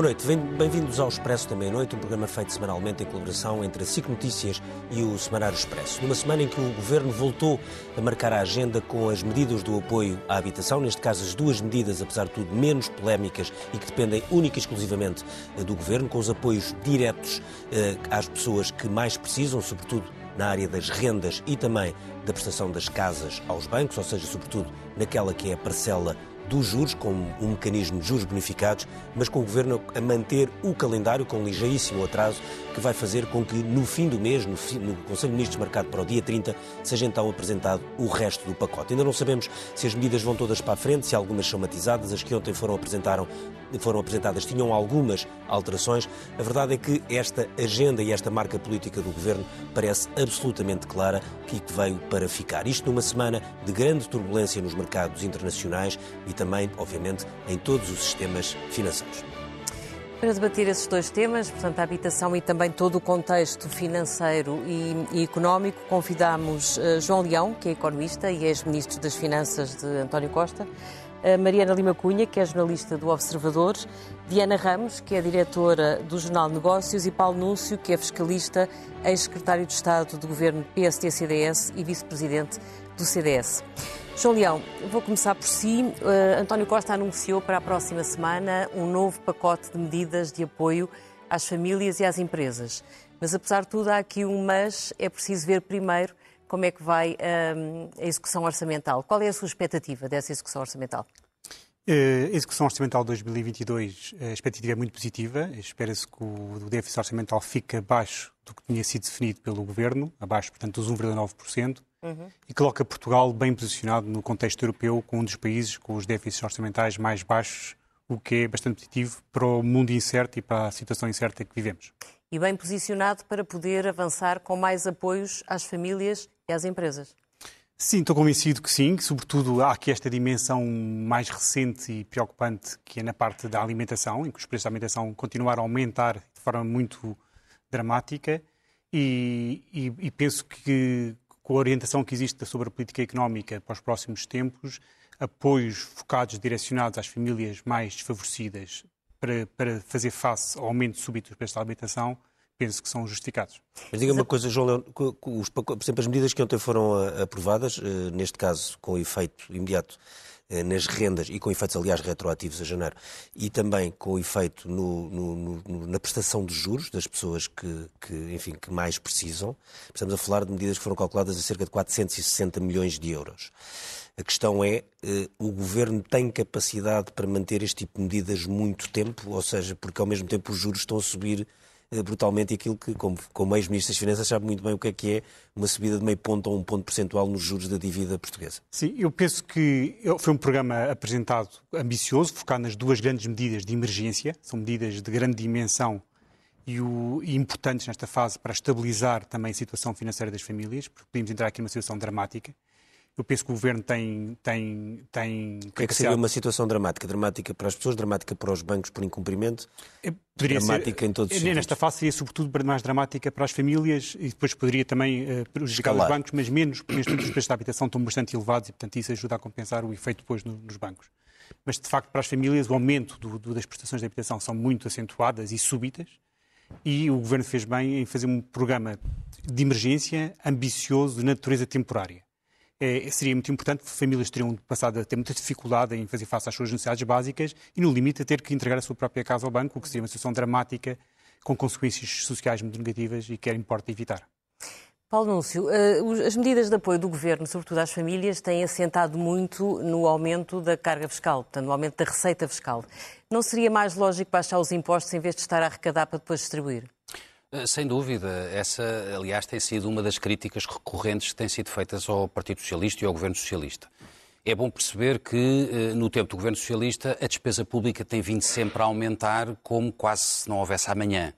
Boa noite, bem-vindos ao Expresso da Meia-Noite, um programa feito semanalmente em colaboração entre a SIC Notícias e o Semanário Expresso. Numa semana em que o Governo voltou a marcar a agenda com as medidas do apoio à habitação, neste caso as duas medidas, apesar de tudo, menos polémicas e que dependem única e exclusivamente do Governo, com os apoios diretos eh, às pessoas que mais precisam, sobretudo na área das rendas e também da prestação das casas aos bancos, ou seja, sobretudo naquela que é a parcela dos juros, com um mecanismo de juros bonificados, mas com o Governo a manter o calendário com ligeiríssimo atraso, que vai fazer com que no fim do mês, no, fim, no Conselho de Ministros marcado para o dia 30, seja então apresentado o resto do pacote. Ainda não sabemos se as medidas vão todas para a frente, se algumas são matizadas, as que ontem foram, apresentaram, foram apresentadas tinham algumas alterações. A verdade é que esta agenda e esta marca política do Governo parece absolutamente clara que veio para ficar. Isto numa semana de grande turbulência nos mercados internacionais e também, obviamente, em todos os sistemas financeiros. Para debater esses dois temas, portanto, a habitação e também todo o contexto financeiro e, e económico, convidamos uh, João Leão, que é economista e ex-ministro das Finanças de António Costa, uh, Mariana Lima Cunha, que é jornalista do Observador, Diana Ramos, que é diretora do Jornal Negócios, e Paulo Núncio, que é fiscalista, ex-secretário de Estado do Governo PSD-CDS e vice-presidente do CDS. João Leão, vou começar por si. Uh, António Costa anunciou para a próxima semana um novo pacote de medidas de apoio às famílias e às empresas. Mas, apesar de tudo, há aqui um mas, é preciso ver primeiro como é que vai uh, a execução orçamental. Qual é a sua expectativa dessa execução orçamental? Eh, a execução orçamental de 2022, a expectativa é muito positiva. Espera-se que o déficit orçamental fique abaixo do que tinha sido definido pelo Governo, abaixo, portanto, dos 1,9% uhum. e coloca Portugal bem posicionado no contexto europeu, com um dos países com os déficits orçamentais mais baixos, o que é bastante positivo para o mundo incerto e para a situação incerta que vivemos. E bem posicionado para poder avançar com mais apoios às famílias e às empresas. Sim, estou convencido que sim, que sobretudo há aqui esta dimensão mais recente e preocupante que é na parte da alimentação, em que os preços da alimentação continuaram a aumentar de forma muito dramática e, e, e penso que com a orientação que existe sobre a política económica para os próximos tempos, apoios focados, direcionados às famílias mais desfavorecidas para, para fazer face ao aumento súbito dos preços da alimentação, penso que são justificados. Mas diga uma coisa, João Leão, por exemplo, as medidas que ontem foram eh, aprovadas, eh, neste caso com efeito imediato nas rendas e com efeitos, aliás, retroativos a janeiro, e também com efeito no, no, no, na prestação de juros das pessoas que, que, enfim, que mais precisam. Estamos a falar de medidas que foram calculadas a cerca de 460 milhões de euros. A questão é, eh, o Governo tem capacidade para manter este tipo de medidas muito tempo, ou seja, porque ao mesmo tempo os juros estão a subir eh, brutalmente aquilo que, como, como ex-ministro das Finanças, sabe muito bem o que é que é uma subida de meio ponto ou um ponto percentual nos juros da dívida portuguesa. Sim, eu penso que foi um programa apresentado ambicioso, focado nas duas grandes medidas de emergência, são medidas de grande dimensão e, o, e importantes nesta fase para estabilizar também a situação financeira das famílias, porque podemos entrar aqui numa situação dramática. Eu penso que o Governo tem. tem, tem o que é que seria uma situação dramática? Dramática para as pessoas, dramática para os bancos por incumprimento? Poderia dramática ser, em todos os Nesta sentidos. fase seria sobretudo mais dramática para as famílias e depois poderia também uh, prejudicar Escalar. os bancos, mas menos, porque neste momento os preços da habitação estão bastante elevados e, portanto, isso ajuda a compensar o efeito depois no, nos bancos. Mas, de facto, para as famílias, o aumento do, do, das prestações de habitação são muito acentuadas e súbitas e o Governo fez bem em fazer um programa de emergência ambicioso de natureza temporária é, seria muito importante, famílias teriam passado a ter muita dificuldade em fazer face às suas necessidades básicas e, no limite, a ter que entregar a sua própria casa ao banco, o que seria uma situação dramática, com consequências sociais muito negativas e que era importa evitar. Paulo Núncio, eh, as medidas de apoio do Governo, sobretudo às famílias, têm assentado muito no aumento da carga fiscal, portanto, no aumento da receita fiscal. Não seria mais lógico baixar os impostos em vez de estar a arrecadar para depois distribuir? Eh, sem dúvida. Essa, aliás, tem sido uma das críticas recorrentes que têm sido feitas ao Partido Socialista e ao Governo Socialista. É bom perceber que, eh, no tempo do Governo Socialista, a despesa pública tem vindo sempre a aumentar como quase se não houvesse amanhã.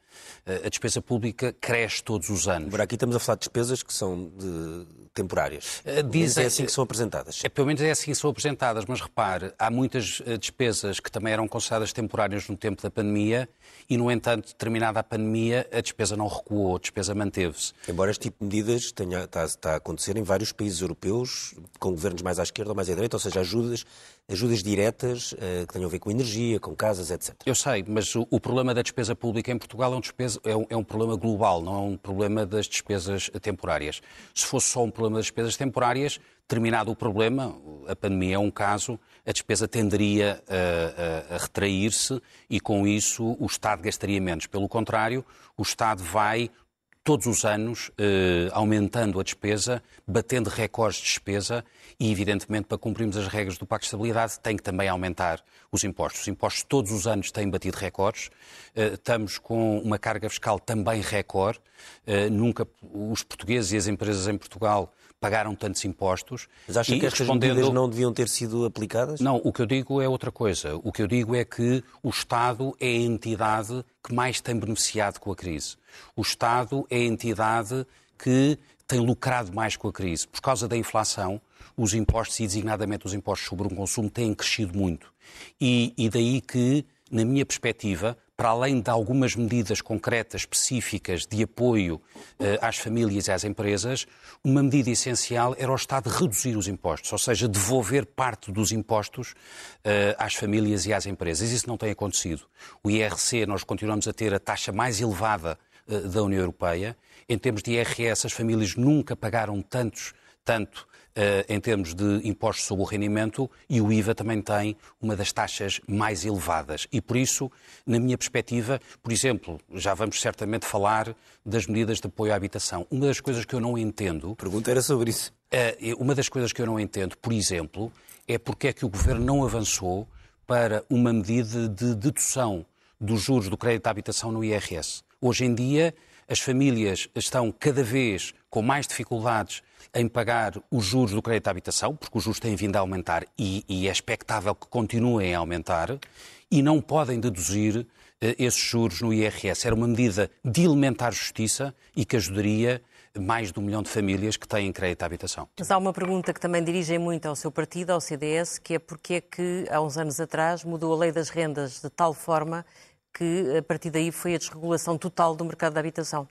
Eh, a despesa pública cresce todos os anos. Agora, aqui estamos a falar de despesas que são de... temporárias. Dizem, é assim que são apresentadas. É, pelo menos é assim que são apresentadas, mas repare, há muitas despesas que também eram consideradas temporárias no tempo da pandemia e, no entanto, terminada a pandemia, a despesa não recuou, a despesa manteve-se. Embora este tipo de medidas tenha, está, está, a acontecer em vários países europeus, com governos mais à esquerda ou mais à direita, ou seja, ajudas ajudas diretas uh, que tenham a ver com energia, com casas, etc. Eu sei, mas o, o problema da despesa pública em Portugal é um, despesa, é, um, é um, problema global, não é um problema das despesas temporárias. Se fosse só um problema das despesas temporárias, terminado o problema, a pandemia é um caso, a despesa tenderia a, a, a retrair-se e, com isso, o Estado gastaria menos. Pelo contrário, o Estado vai todos os anos, eh, aumentando a despesa, batendo recordes de despesa e, evidentemente, para cumprirmos as regras do Pacto de Estabilidade, tem que também aumentar os impostos. Os impostos todos os anos têm batido recordes. Eh, estamos com uma carga fiscal também recorde. Eh, nunca os portugueses e as empresas em Portugal pagaram tantos impostos. Mas acha que estas respondendo... medidas não deviam ter sido aplicadas? Não, o que eu digo é outra coisa. O que eu digo é que o Estado é a entidade que mais tem beneficiado com a crise. O Estado é a entidade que tem lucrado mais com a crise. Por causa da inflação, os impostos, e designadamente os impostos sobre o consumo, têm crescido muito. E, e daí que, na minha perspectiva, para além de algumas medidas concretas, específicas de apoio uh, às famílias e às empresas, uma medida essencial era o Estado reduzir os impostos, ou seja, devolver parte dos impostos uh, às famílias e às empresas. Isso não tem acontecido. O IRC, nós continuamos a ter a taxa mais elevada uh, da União Europeia. Em termos de IRS, as famílias nunca pagaram tantos, tanto eh, em termos de impostos sobre o rendimento e o IVA também tem uma das taxas mais elevadas. E por isso, na minha perspectiva, por exemplo, já vamos certamente falar das medidas de apoio à habitação. Uma das coisas que eu não entendo. A pergunta era sobre isso. Eh, uma das coisas que eu não entendo, por exemplo, é porque é que o governo não avançou para uma medida de dedução dos juros do crédito à habitação no IRS. Hoje em dia, as famílias estão cada vez com mais dificuldades em pagar os juros do crédito à habitação, porque os juros têm vindo a aumentar e, e é expectável que continuem a aumentar, e não podem deduzir eh, esses juros no IRS. Era uma medida de elementar justiça e que ajudaria mais de um milhão de famílias que têm crédito à habitação. Mas há uma pergunta que também dirigem muito ao seu partido, ao CDS, que é porque é que, há uns anos atrás, mudou a lei das rendas de tal forma que, a partir daí, foi a desregulação total do mercado da habitação.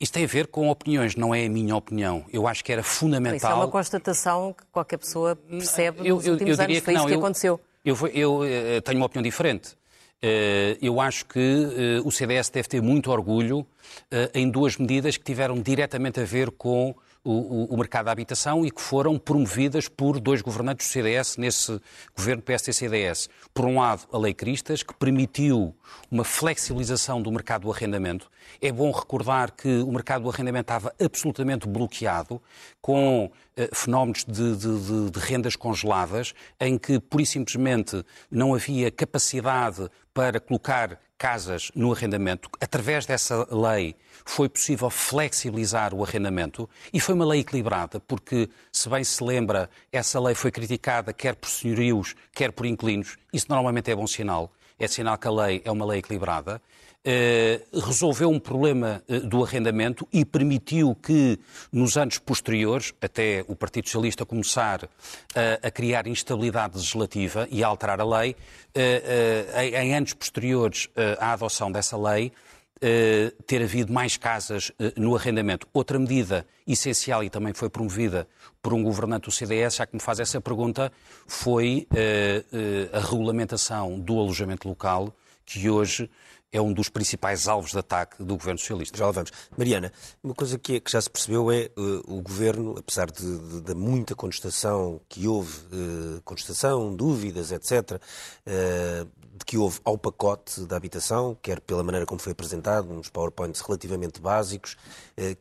Isso tem a ver com opiniões, não é a minha opinião. Eu acho que era fundamental. Isso é uma constatação que qualquer pessoa percebe eu, nos eu, últimos eu anos. Foi que isso que aconteceu. Eu, eu, eu, tenho uma opinião diferente. Eh, eu acho que eh, o CDS deve ter muito orgulho eh, em duas medidas que tiveram diretamente a ver com o, o, mercado da habitação e que foram promovidas por dois governantes do CDS nesse governo PST-CDS. Por um lado, a Lei Cristas, que permitiu uma flexibilização do mercado do arrendamento. É bom recordar que o mercado do arrendamento estava absolutamente bloqueado, com eh, fenómenos de, de, de, rendas congeladas, em que, pura e simplesmente, não havia capacidade para colocar casas no arrendamento. Através dessa lei foi possível flexibilizar o arrendamento e foi uma lei equilibrada, porque, se bem se lembra, essa lei foi criticada quer por senhorios, quer por inquilinos. Isso normalmente é bom sinal. É sinal que a lei é uma lei equilibrada. Eh, resolveu um problema eh, do arrendamento e permitiu que, nos anos posteriores, até o Partido Socialista começar eh, a criar instabilidade legislativa e a alterar a lei, em anos posteriores à adoção dessa lei, ter havido mais casas no arrendamento. Outra medida essencial e também foi promovida por um governante do CDS, já que me faz essa pergunta, foi a regulamentação do alojamento local, que hoje é um dos principais alvos de ataque do governo socialista. Já lá vamos. Mariana, uma coisa que, é, que já se percebeu é uh, o governo, apesar da muita contestação que houve, uh, contestação, dúvidas, etc., uh, de que houve ao pacote da habitação, quer pela maneira como foi apresentado, uns PowerPoints relativamente básicos,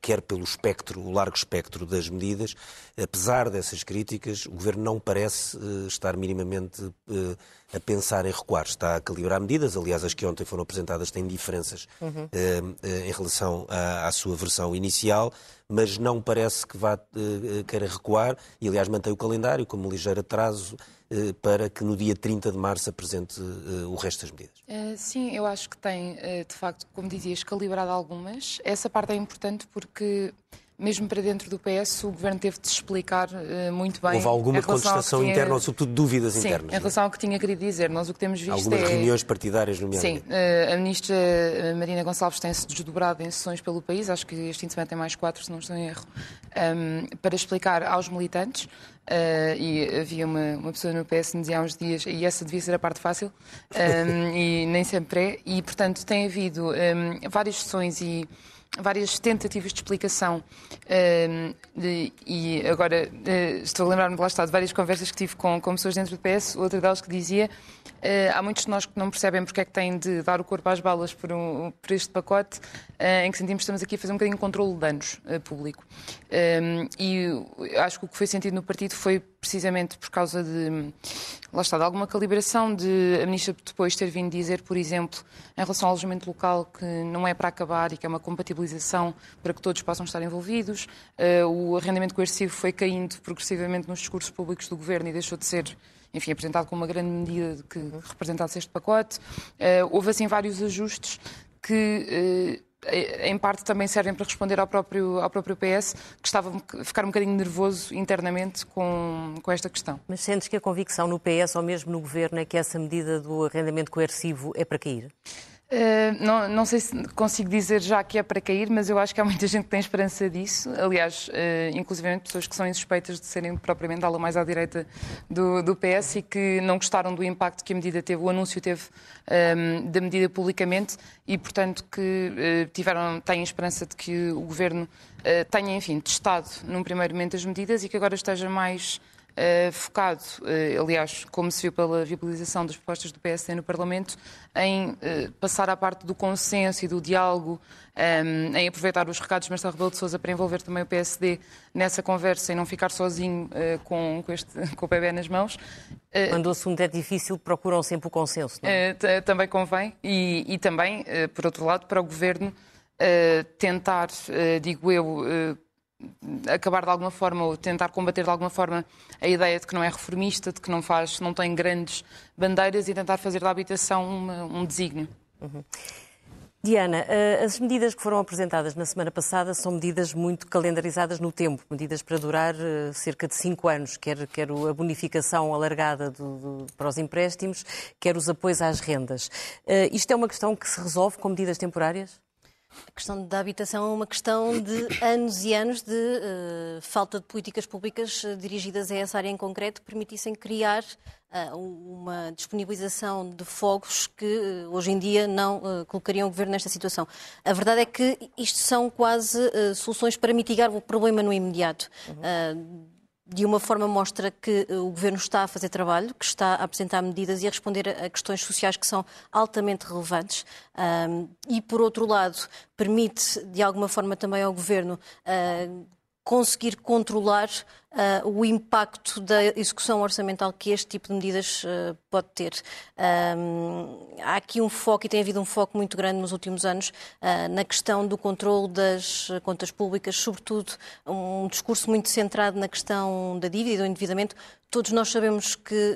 quer pelo espectro, o largo espectro das medidas, apesar dessas críticas, o governo não parece estar minimamente a pensar em recuar, está a calibrar medidas. Aliás, as que ontem foram apresentadas têm diferenças uhum. uh, em relação à, à, sua versão inicial, mas não parece que vá uh, queira recuar e, aliás, mantém o calendário como um ligeiro atraso uh, para que no dia 30 de março apresente o resto das medidas. sim, eu acho que tem, de facto, como dizias, calibrado algumas. Essa parte é importante porque mesmo para dentro do PS, o Governo teve de se explicar uh, muito bem. Houve alguma contestação tinha... interna ou, sobretudo, dúvidas Sim, internas? em é? relação ao que tinha querido dizer. Nós o que temos visto Algumas é... reuniões partidárias, nomeadamente. Sim, uh, a Ministra eh, Marina Gonçalves tem-se desdobrado em sessões pelo país, acho que este fim de semana tem mais quatro, se não estou em erro, um, ehm, para explicar aos militantes. Uh, e havia uma, uma pessoa no PS que me dizia há uns dias, e essa devia ser a parte fácil, um, ehm, e nem sempre é, e portanto tem havido um, ehm, várias sessões e várias tentativas de explicação uh, de, e agora uh, estou a lembrar-me, lá está, de várias conversas que tive com, com pessoas dentro do PS, outra delas que dizia Uh, há muitos de nós que não percebem porque é que têm de dar o corpo às balas por, um, por este pacote, uh, em que sentimos que estamos aqui a fazer um bocadinho de controle de danos uh, público. e acho que o que foi sentido no partido foi precisamente por causa de, lá está, de alguma calibração de a ministra depois ter vindo dizer, por exemplo, em relação ao alojamento local, que não é para acabar e que é uma compatibilização para que todos possam estar envolvidos. o arrendamento coercivo foi caindo progressivamente nos discursos públicos do governo e deixou de ser enfim, apresentado como uma grande medida que representasse este pacote. Uh, houve assim vários ajustes que uh, em parte também servem para responder ao próprio, ao próprio PS, que estava a ficar um bocadinho nervoso internamente com, com esta questão. Mas sentes que a convicção no PS ou mesmo no Governo é que essa medida do arrendamento coercivo é para cair? Uh, não, não, sei se consigo dizer já que é para cair, mas eu acho que há muita gente que tem esperança disso. Aliás, uh, inclusive pessoas que são insuspeitas de serem propriamente ala mais à direita do, do, PS e que não gostaram do impacto que a medida teve, o anúncio teve um, ehm, da medida publicamente e, portanto, que uh, tiveram, têm esperança de que o governo tenha, enfim, testado num primeiro momento as medidas e que agora esteja mais uh, focado, uh, aliás, como se viu pela viabilização das propostas do PSD no Parlamento, em uh, passar à parte do consenso e do diálogo, um, ehm, em aproveitar os recados de Marcelo Rebelo de Sousa para envolver também o PSD nessa conversa e não ficar sozinho com, com, este, com o PB nas mãos. Quando o assunto é difícil, procuram sempre o consenso, não é? também convém. E, e também, por outro lado, para o Governo tentar, digo eu, acabar de alguma forma ou tentar combater de alguma forma a ideia de que não é reformista, de que não faz, não tem grandes bandeiras e tentar fazer da habitação uma, um desígnio. Uhum. Diana, eh, as medidas que foram apresentadas na semana passada são medidas muito calendarizadas no tempo, medidas para durar eh, cerca de cinco anos, quer, quer a bonificação alargada do, do, para os empréstimos, quer os apoios às rendas. Uh, isto é uma questão que se resolve com medidas temporárias? A questão da habitação é uma questão de anos e anos de uh, falta de políticas públicas uh, dirigidas a essa área em concreto que permitissem criar uh, uma disponibilização de fogos que hoje em dia não colocariam o governo nesta situação. A verdade é que isto são quase soluções para mitigar o problema no imediato. Uhum de uma forma mostra que eh, o Governo está a fazer trabalho, que está a apresentar medidas e a responder a questões sociais que são altamente relevantes. Um, e, por outro lado, permite, de alguma forma, também ao Governo uh, conseguir controlar uh, o impacto da execução orçamental que este tipo de medidas uh, pode ter. Um, há aqui um foco, e tem havido um foco muito grande nos últimos anos, uh, na questão do controle das contas públicas, sobretudo um discurso muito centrado na questão da dívida e do endividamento. Todos nós sabemos que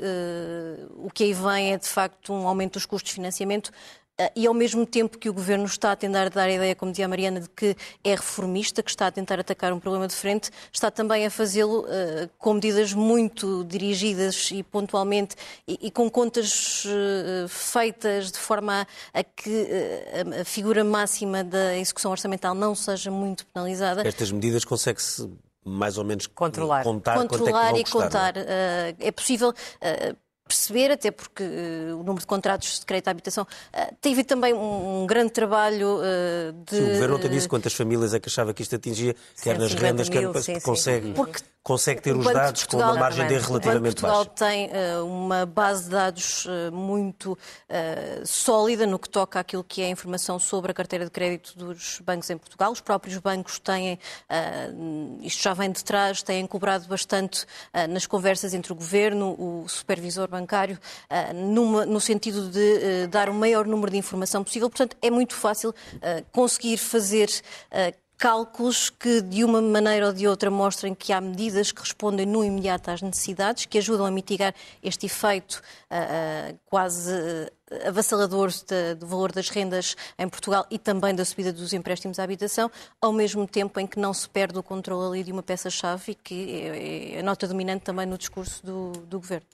o que aí vem é, de facto, um aumento dos custos de financiamento, ah, e ao mesmo tempo que o Governo está a tentar dar a ideia, como dizia a Mariana, de que é reformista, que está a tentar atacar um problema de frente, está também a fazê-lo uh, com medidas muito dirigidas e pontualmente e, e com contas uh, feitas de forma a, a que uh, a figura máxima da execução orçamental não seja muito penalizada. Estas medidas consegue-se mais ou menos controlar, contar, controlar é e contar. É? é possível uh, perceber, até porque uh, o número de contratos de crédito à habitação uh, tem havido também um, um grande trabalho uh, de. Sim, o governo ontem disse quantas famílias é que achava que isto atingia, quer nas rendas, mil, quer sim, consegue. Porque consegue ter os dados Portugal, com uma margem de erro relativamente Portugal baixa. Portugal tem uh, uma base de dados uh, muito uh, sólida no que toca àquilo que é a informação sobre a carteira de crédito dos bancos em Portugal. Os próprios bancos têm, isto já vem de trás, têm cobrado bastante nas conversas entre o governo, o supervisor bancário, numa, no sentido de dar o maior número de informação possível. Portanto, é muito fácil conseguir fazer cálculos que, de uma maneira ou de outra, mostrem que há medidas que respondem no imediato às necessidades, que ajudam a mitigar este efeito uh, uh, quase uh, avassalador do valor das rendas em Portugal e também da subida dos empréstimos à habitação, ao mesmo tempo em que não se perde o controle ali de uma peça-chave que é, é a nota dominante também no discurso do, do Governo.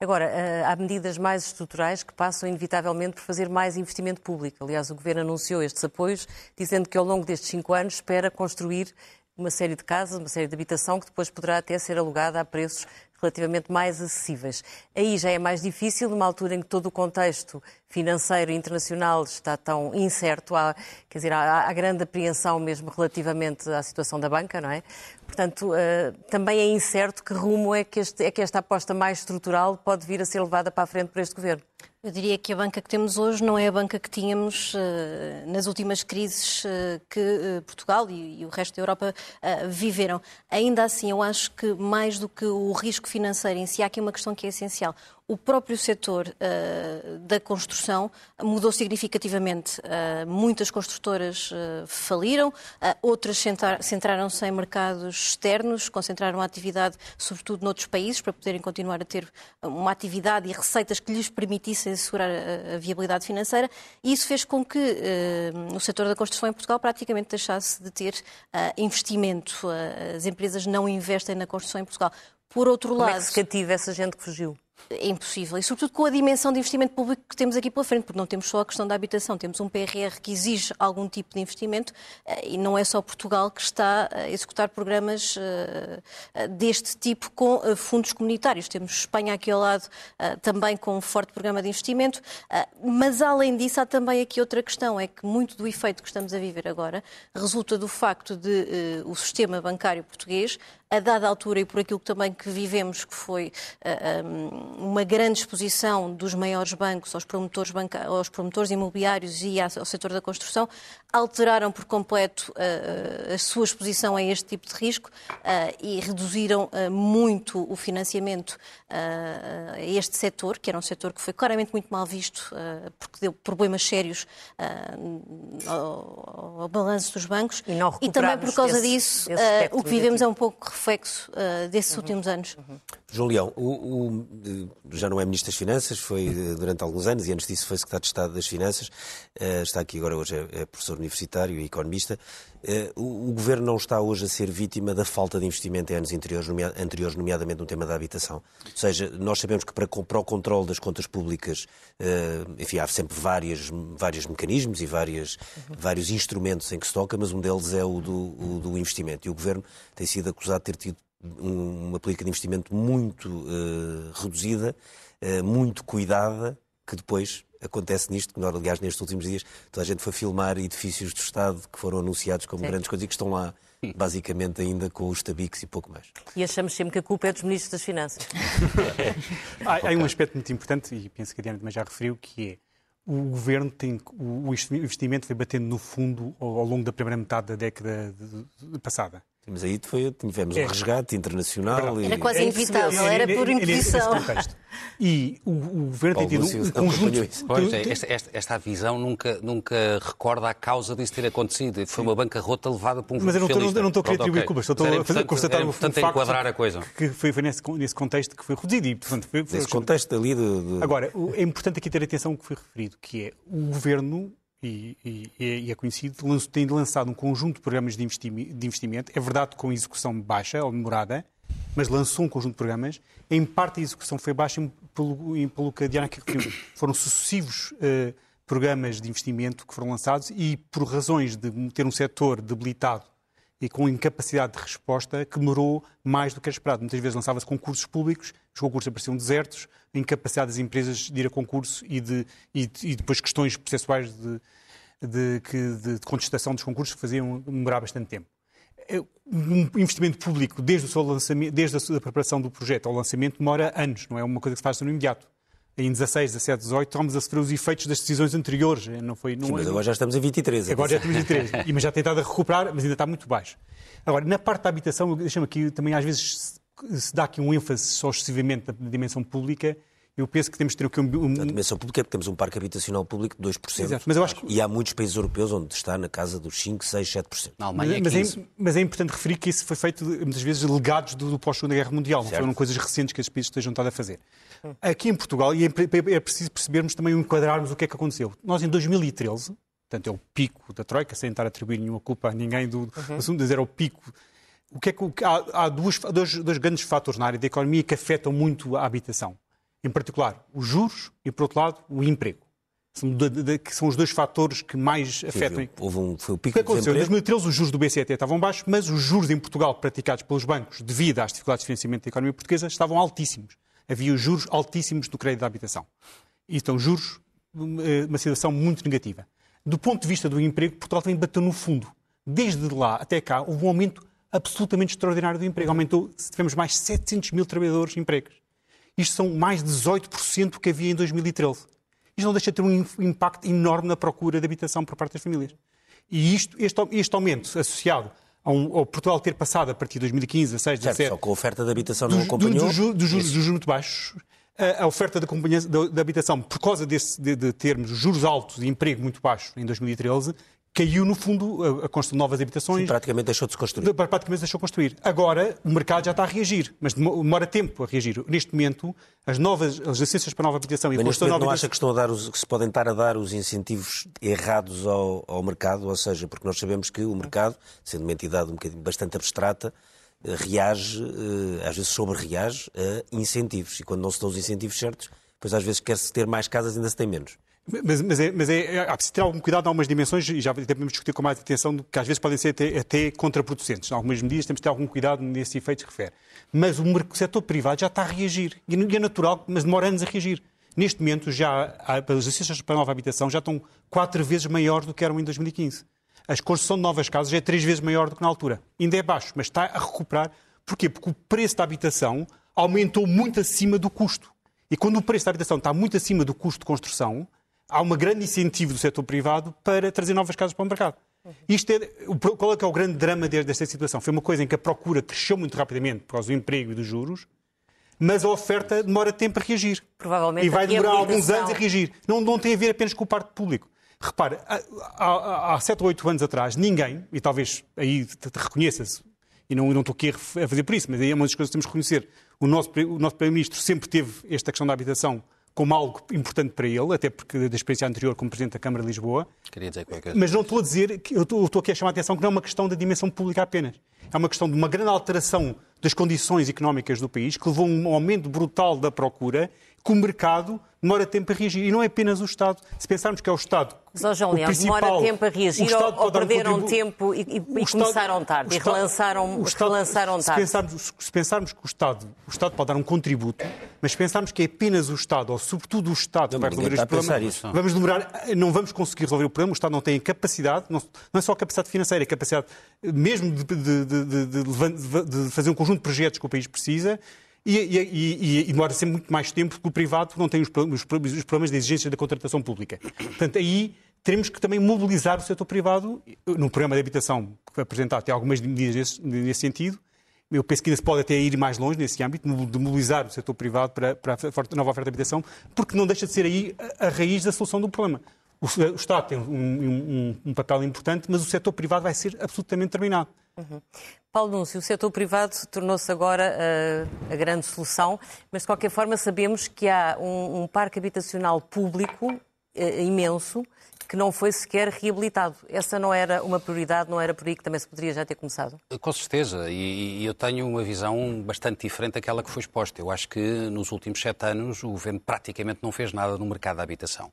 Agora, eh, há medidas mais estruturais que passam inevitavelmente por fazer mais investimento público. Aliás, o Governo anunciou estes apoios, dizendo que ao longo destes cinco anos espera construir uma série de casas, uma série de habitação que depois poderá até ser alugada a preços relativamente mais acessíveis. Aí já é mais difícil, numa altura em que todo o contexto financeiro internacional está tão incerto, há, quer dizer, há, há grande apreensão mesmo relativamente à situação da banca, não é? Portanto, uh, também é incerto que rumo é que, este, é que esta aposta mais estrutural pode vir a ser levada para a frente por este governo. Eu diria que a banca que temos hoje não é a banca que tínhamos uh, nas últimas crises uh, que uh, Portugal e, e, o resto da Europa viveram. Ainda assim, eu acho que mais do que o risco financeiro em si, há aqui uma questão que é essencial o próprio setor uh, da construção mudou significativamente. Uh, muitas construtoras uh, faliram, outras centraram-se em mercados externos, concentraram a atividade sobretudo noutros países para poderem continuar a ter uma atividade e receitas que lhes permitissem assegurar a, a viabilidade financeira e isso fez com que o setor da construção em Portugal praticamente deixasse de ter investimento. as empresas não investem na construção em Portugal. Por outro Como lado. Como é que se cativa essa gente que fugiu? É impossível. E, sobretudo, com a dimensão de investimento público que temos aqui pela frente, porque não temos só a questão da habitação, temos um PRR que exige algum tipo de investimento eh, e não é só Portugal que está a executar programas eh, eh, deste tipo com fundos comunitários. Temos Espanha aqui ao lado também com um forte programa de investimento, mas, além disso, há também aqui outra questão, é que muito do efeito que estamos a viver agora resulta do facto de o sistema bancário português a dada altura e por aquilo também que vivemos, que foi uh, uma grande exposição dos maiores bancos aos promotores, banca... aos promotores imobiliários e ao setor da construção, alteraram por completo uh, a sua exposição a este tipo de risco uh, e reduziram muito o financiamento a este setor, que era um setor que foi claramente muito mal visto, porque deu problemas sérios ao, ao, balanço dos bancos. E, e também por causa esse, disso, esse o que vivemos é um pouco reflexo uh, desses uhum. últimos anos. Uhum. João Leão, o, o, já não é Ministro das Finanças, foi eh, durante alguns anos e antes disso foi Secretário de Estado das Finanças, uh, está aqui agora hoje, é, é professor universitário e economista. O, o, Governo não está hoje a ser vítima da falta de investimento em anos anteriores, nomea, anteriores nomeadamente no tema da habitação. Ou seja, nós sabemos que para, para o controle das contas públicas, enfim, há sempre várias, vários mecanismos e várias, vários instrumentos em que se toca, mas um deles é o do, o do investimento. E o Governo tem sido acusado de ter tido uma política de investimento muito uh, reduzida, uh, muito cuidada, que depois acontece nisto, que nós, aliás, nestes últimos dias, toda a gente foi filmar edifícios do Estado que foram anunciados como Sim. grandes coisas e que estão lá, basicamente, ainda com os tabiques e pouco mais. E achamos sempre que a culpa é dos ministros das Finanças. há, há, um aspecto muito importante, e penso que a Diana também já referiu, que é o governo tem o investimento foi batendo no fundo ao, ao longo da primeira metade da década de, de, passada. Mas aí foi, tivemos é. um resgate internacional. Era quase é inevitável, era por imposição. E o, o governo tem tido um conjunto. Pois, é, esta, esta, esta, visão nunca, nunca recorda a causa disso ter acontecido. Foi uma bancarrota levada por um Mas eu não, estou, eu não estou a querer atribuir culpas, estou a fazer, constatar um facto enquadrar a coisa. que foi, foi nesse, nesse, contexto que foi reduzido. E, portanto, foi, foi, nesse contexto ali de, de... Agora, é importante aqui ter atenção ao que foi referido, que é o governo e, e, é conhecido, tem lançado um conjunto de programas de investimento, é verdade com execução baixa ou demorada, mas lançou um conjunto de programas. Em parte a execução foi baixa pelo, pelo que a Diana. Foram sucessivos uh, programas de investimento que foram lançados e por razões de ter um setor debilitado e com incapacidade de resposta que demorou mais do que era esperado. Muitas vezes lançava-se concursos públicos, os concursos apareciam desertos, a incapacidade das empresas de ir a concurso e, de, e, e depois questões processuais de, de, de, contestação dos concursos que faziam demorar bastante tempo. É, um investimento público, desde, o seu lançamento, desde a preparação do projeto ao lançamento, demora anos, não é uma coisa que se faz no imediato em 16, 17, 18, estamos a sofrer os efeitos das decisões anteriores. Não foi, não, Sim, mas agora já estamos em 23. Agora já estamos em 23. e, mas já tentado recuperar, mas ainda está muito baixo. Agora, na parte da habitação, deixa-me aqui também, às vezes, se dá aqui um ênfase só excessivamente na dimensão pública Eu penso que temos que ter um... um... A dimensão pública é porque temos um parque habitacional público de 2%. Exato, mas eu acho que... E há muitos países europeus onde está na casa dos 5, 6, 7%. Na Alemanha mas, é mas, é, mas é importante referir que isso foi feito muitas vezes legados do, do pós-Segunda Guerra Mundial. Certo. Não foram coisas recentes que esses países estejam a fazer. Aqui em Portugal, e é, é preciso percebermos também, enquadrarmos o que é que aconteceu. Nós em 2013 portanto é o pico da Troika, sem estar a atribuir nenhuma culpa a ninguém do uhum. assunto, dizer é o pico. O que é que, há, há duas, dois, dois grandes fatores na área da economia que afetam muito a habitação. Em particular, os juros e, por outro lado, o emprego. São, de, de, que são os dois fatores que mais afetam. Houve um, foi o pico o que aconteceu? Em 2013 os juros do BCT estavam baixos, mas os juros em Portugal praticados pelos bancos devido às dificuldades de financiamento da economia portuguesa estavam altíssimos. Havia os juros altíssimos do crédito da habitação. E estão juros, eh, uma situação muito negativa. Do ponto de vista do emprego, Portugal também bateu no fundo. Desde lá até cá, houve um aumento absolutamente extraordinário do emprego. Aumentou, tivemos mais 700 mil trabalhadores empregos. Isto são mais de 18% do que havia em 2013. Isto não deixa de ter um impacto enorme na procura de habitação por parte das famílias. E isto, este, este aumento associado ao, Portugal ter passado a partir de 2015, 16, 17... Só que a oferta de habitação não acompanhou. Dos do, do, juros muito baixos, a oferta da, da habitação, por causa desse, de, de, termos juros altos e emprego muito baixo em 2013, caiu, no fundo, a, construção de novas habitações. Sim, praticamente deixou de se construir. Praticamente deixou de construir. Agora, o mercado já está a reagir, mas demora tempo a reagir. Neste momento, as novas as licenças para nova habitação e construção de nova não acha que, estão a dar os, que se podem estar a dar os incentivos errados ao, ao mercado? Ou seja, porque nós sabemos que o mercado, sendo uma entidade um bocadinho bastante abstrata, reage, eh, às vezes sobre-reage a incentivos. E quando não se dão os incentivos certos, depois às vezes quer-se ter mais casas ainda se tem menos. Mas, mas, é, mas é, é, há preciso ter algum cuidado em algumas dimensões, e já podemos discutir com mais atenção, que às vezes podem ser até, até contraproducentes. Em algumas medidas temos de ter algum cuidado nesse efeito que refere. Mas o setor privado já está a reagir. E é natural, mas demora anos a reagir. Neste momento, já as licenças para nova habitação já estão quatro vezes maiores do que eram em 2015 a construção de novas casas é três vezes maior do que na altura. Ainda é baixo, mas está a recuperar. Porquê? Porque o preço da habitação aumentou muito acima do custo. E quando o preço da habitação está muito acima do custo de construção, há um grande incentivo do setor privado para trazer novas casas para o mercado. Isto é, qual é que é o grande drama desta situação? Foi uma coisa em que a procura cresceu muito rapidamente por causa do emprego e dos juros, mas a oferta demora tempo a reagir. Provavelmente e vai demorar alguns anos a reagir. Não, não tem a ver apenas com o parque público. Repare, há, há, 7 ou 8 anos atrás, ninguém, e talvez aí reconheça-se, e não, não estou aqui a fazer por isso, mas aí é uma das coisas que temos que reconhecer. O nosso, o nosso Primeiro-Ministro sempre teve esta questão da habitação como algo importante para ele, até porque da experiência anterior como Presidente da Câmara de Lisboa. Queria dizer qualquer coisa. Mas não estou a dizer, que eu estou, aqui a chamar a atenção que não é uma questão da dimensão pública apenas. É uma questão de uma grande alteração das condições económicas do país, que levou a um aumento brutal da procura, que o mercado demora tempo a reagir. E não é apenas o Estado. Se pensarmos que é o Estado. Mas, João Leão, demora tempo a reagir ou, ou perderam um tempo e, e, e Estado, começaram tarde Estado, e relançaram, Estado, relançaram tarde? Se pensarmos, se pensarmos, que o Estado, o Estado pode dar um contributo, mas se pensarmos que é apenas o Estado, ou sobretudo o Estado, que vai resolver este problema, isso. vamos demorar, não vamos conseguir resolver o problema. O Estado não tem capacidade, não, não é só capacidade financeira, é capacidade mesmo de, de, de, de fazer um conjunto de projetos que o país precisa e, e, e, e, demora sempre muito mais tempo que o privado não tem os, os, os problemas de exigência da contratação pública. Portanto, aí teremos que também mobilizar o setor privado. No programa de habitação que apresentado, tem algumas medidas nesse, nesse sentido. Eu penso que ainda se pode até ir mais longe nesse âmbito, de mobilizar o setor privado para, para a nova oferta de habitação, porque não deixa de ser aí a, a raiz da solução do problema. O, o Estado tem um, um, um, papel importante, mas o setor privado vai ser absolutamente determinado. Uhum. Paulo Núncio, o setor privado tornou-se agora uh, a grande solução, mas de qualquer forma sabemos que há um, um parque habitacional público uh, imenso que não foi sequer reabilitado. Essa não era uma prioridade, não era por aí que também se poderia já ter começado? Com certeza, e, e eu tenho uma visão bastante diferente daquela que foi exposta. Eu acho que nos últimos sete anos o governo praticamente não fez nada no mercado da habitação.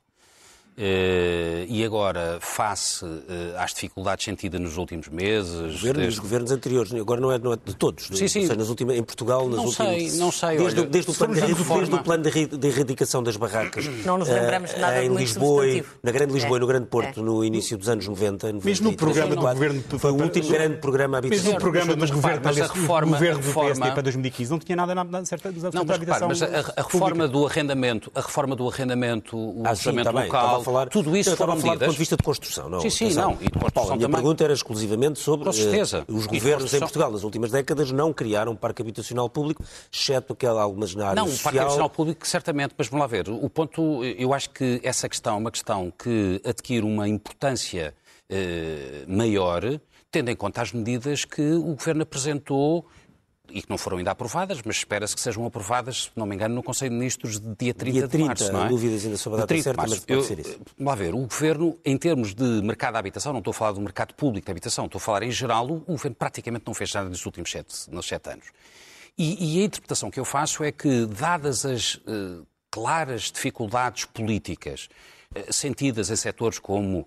Uh, e agora, face uh, às dificuldades sentidas nos últimos meses. Governo, desde... Os governos anteriores, agora não é, não é de todos. Sim, sim. Seja, nas últimas, em Portugal, nas não últimas. Sei, não sei. Desde, olha, desde, o, plano de, desde o plano de, de erradicação das barracas. Não nos lembramos de nada em muito Lisboa, Na Grande Lisboa é. e no Grande Porto, é. no início dos anos 90. 90 Mesmo no programa do governo. Foi o último grande programa habitacional. Mesmo no programa do governo, mas a reforma, governo do PSD para 2015 não tinha nada na certa não, mas, habitação. Mas a, reforma do arrendamento, a reforma do arrendamento, o ah, orçamento local social. Falar, tudo isso foram medidas... do ponto de vista de construção, não? Sim, sim, Atenção. não. E de construção Paulo, a minha também. pergunta era exclusivamente sobre Com certeza. Uh, os governos em Portugal nas últimas décadas não criaram um parque habitacional público, exceto que algumas na área não, social. Não, o parque habitacional público certamente, mas vamos lá ver. O ponto, eu acho que essa questão é uma questão que adquire uma importância uh, maior, tendo em conta as medidas que o Governo apresentou e que não foram ainda aprovadas, mas espera-se que sejam aprovadas, se não me engano, no Conselho de Ministros de dia 30, dia 30 de março. Não é? dúvidas ainda sobre a data certa, mas pode eu, ser isso. Vamos lá ver, o Governo, em termos de mercado de habitação, não estou a falar do mercado público de habitação, estou a falar em geral, o Governo praticamente não fez nada nos últimos sete, nos sete anos. E, e, a interpretação que eu faço é que, dadas as uh, claras dificuldades políticas uh, sentidas em setores como uh,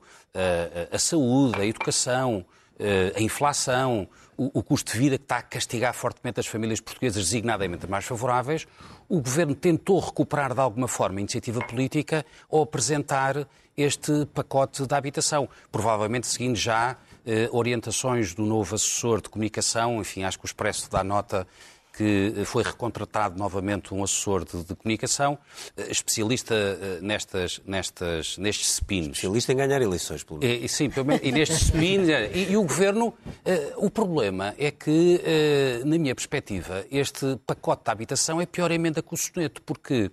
a saúde, a educação, a inflação, o, o, custo de vida que está a castigar fortemente as famílias portuguesas, designadamente mais favoráveis, o Governo tentou recuperar de alguma forma a iniciativa política ao apresentar este pacote de habitação, provavelmente seguindo já eh, orientações do novo assessor de comunicação, enfim, acho que o Expresso dá nota que foi recontratado novamente um assessor de, de comunicação, eh, especialista eh, nestas, nestas, nestes spins. Especialista em ganhar eleições, pelo menos. E, sim, pelo menos, e nestes spins. e, e, o Governo, eh, o problema é que, na minha perspectiva, este pacote de habitação é pior emenda que o soneto, porque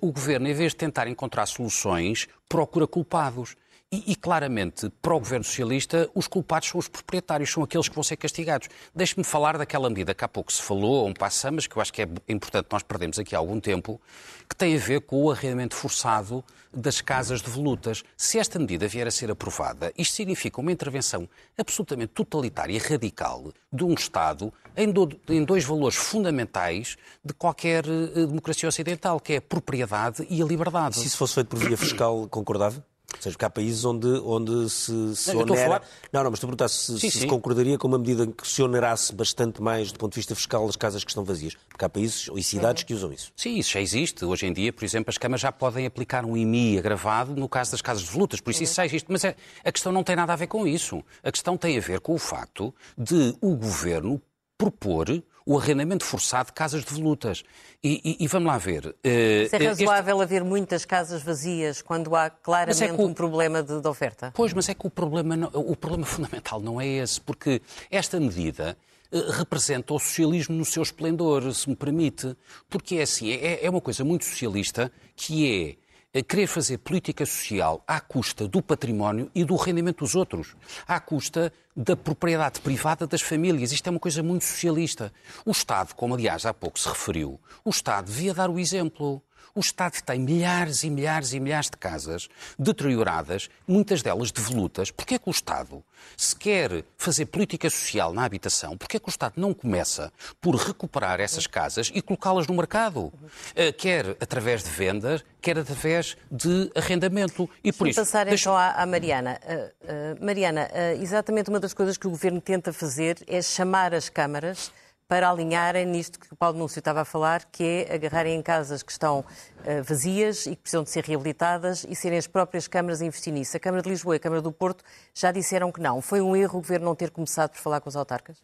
o Governo, em vez de tentar encontrar soluções, procura culpados. E, e, claramente, para o governo socialista, os culpados são os proprietários, são aqueles que vão ser castigados. Deixe-me falar daquela medida que há pouco se falou, um passo, mas que eu acho que é importante nós perdemos aqui há algum tempo, que tem a ver com o arrendamento forçado das casas de volutas. Se esta medida vier a ser aprovada, isto significa uma intervenção absolutamente totalitária e radical de um Estado em, do, em dois valores fundamentais de qualquer uh, democracia ocidental, que é a propriedade e a liberdade. Se isso fosse feito por via fiscal, concordava? Ou seja, porque há países onde, onde se, se não, onera... Não, não, mas estou a perguntar se, sim, se, sim. concordaria com uma medida que se onerasse bastante mais do ponto de vista fiscal as casas que estão vazias. Porque há países e cidades que usam isso. Sim, isso já existe. Hoje em dia, por exemplo, as câmaras já podem aplicar um IMI agravado no caso das casas de volutas. Por isso isso já existe. Mas é, a questão não tem nada a ver com isso. A questão tem a ver com o facto de o governo propor o arrendamento forçado de casas de volutas. E, e, e vamos lá ver. Uh, é razoável este... haver muitas casas vazias quando há claramente é o... um problema de, de, oferta? Pois, mas é que o problema, não... o problema fundamental não é esse, porque esta medida uh, representa o socialismo no seu esplendor, se me permite. Porque é assim, é, é uma coisa muito socialista que é a querer fazer política social à custa do património e do rendimento dos outros, à custa da propriedade privada das famílias. Isto é uma coisa muito socialista. O Estado, como aliás há pouco se referiu, o Estado devia dar o exemplo. O Estado tem milhares e milhares e milhares de casas deterioradas, muitas delas devolutas. Porquê é que o Estado, se quer fazer política social na habitação, porquê é que o Estado não começa por recuperar essas casas e colocá-las no mercado? Eh, quer através de vendas, quer através de arrendamento. E por isso, passar deixa... então à, Mariana. Uh, uh, Mariana, uh, exatamente uma das coisas que o Governo tenta fazer é chamar as câmaras para alinharem nisto que o Paulo Núncio estava a falar, que é agarrarem em casas que estão uh, vazias e que precisam de ser reabilitadas e serem as próprias câmaras a investir nisso. A Câmara de Lisboa e a Câmara do Porto já disseram que não. Foi um erro o Governo não ter começado por falar com os autarcas?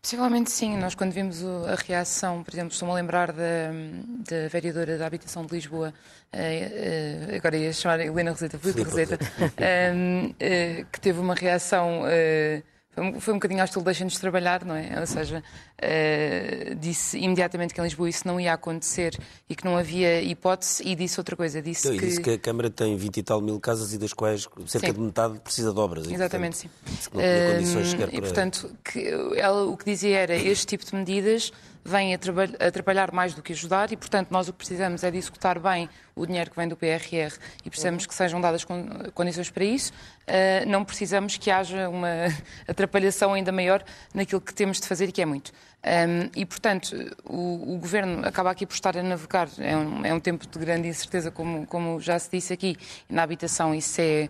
Possivelmente sim. Nós, quando vimos a reação, por exemplo, estou-me a lembrar da, da vereadora da Habitação de Lisboa, uh, uh, agora ia chamar Helena Roseta, Filipe Roseta, que teve uma reação foi, foi um bocadinho ao estilo deixem-nos trabalhar, não é? Ou seja, uh, disse imediatamente que em Lisboa isso não ia acontecer e que não havia hipótese e disse outra coisa. Disse, que... disse que a Câmara tem 20 e tal mil casas e das quais cerca sim. de metade precisa de obras. Exatamente, e, portanto, sim. Não tinha condições para... E, portanto, que ela, o que dizia era este tipo de medidas vem atrapalhar mais do que ajudar e, portanto, nós o que precisamos é de executar bem o dinheiro que vem do PRR e precisamos que sejam dadas condições para isso. Uh, não precisamos que haja uma atrapalhação ainda maior naquilo que temos de fazer e que é muito. Um, e, portanto, o, o, Governo acaba aqui por estar a navegar. É um, é um tempo de grande incerteza, como, como já se disse aqui. Na habitação isso é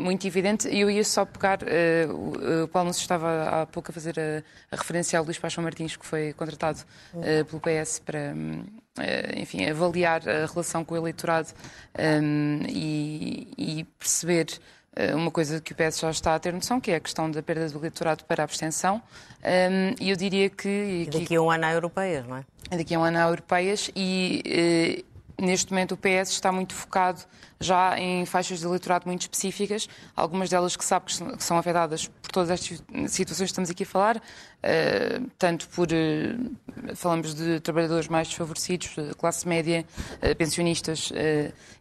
muito evidente. E eu ia só pegar, uh, o Paulo não se estava há pouco a fazer a, a referência ao Luís Paixão Martins, que foi contratado uh, pelo PS para, enfim, avaliar a relação com o eleitorado um, e, e perceber uma coisa que o PS já está a ter noção, que é a questão da perda do eleitorado para a abstenção. E eu diria que... E daqui a um ano há europeias, não é? Daqui a um ano há europeias e neste momento o PS está muito focado já em faixas de eleitorado muito específicas, algumas delas que sabe que são afetadas por todas estas situações que estamos aqui a falar, uh, tanto por, uh, falamos de trabalhadores mais desfavorecidos, classe média, uh, pensionistas,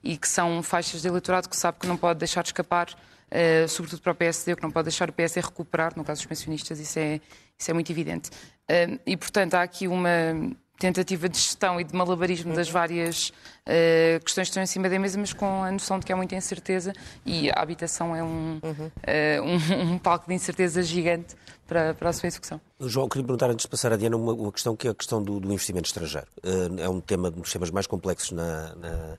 e que são faixas de eleitorado que sabe que não pode deixar de escapar, sobretudo para o PSD, que não pode deixar o PSD recuperar, no caso dos pensionistas, isso é, isso é muito evidente. e, portanto, há aqui uma tentativa de gestão e de malabarismo das uhum. várias uh, questões que estão em cima da mesa, mas com a noção de que há muita incerteza e a habitação é um, uhum. uh, um, um, palco de incerteza gigante para, para a sua execução. João, queria perguntar antes de passar a Diana uma, uma questão que é a questão do, do investimento estrangeiro. Uh, é um tema dos temas mais complexos na, na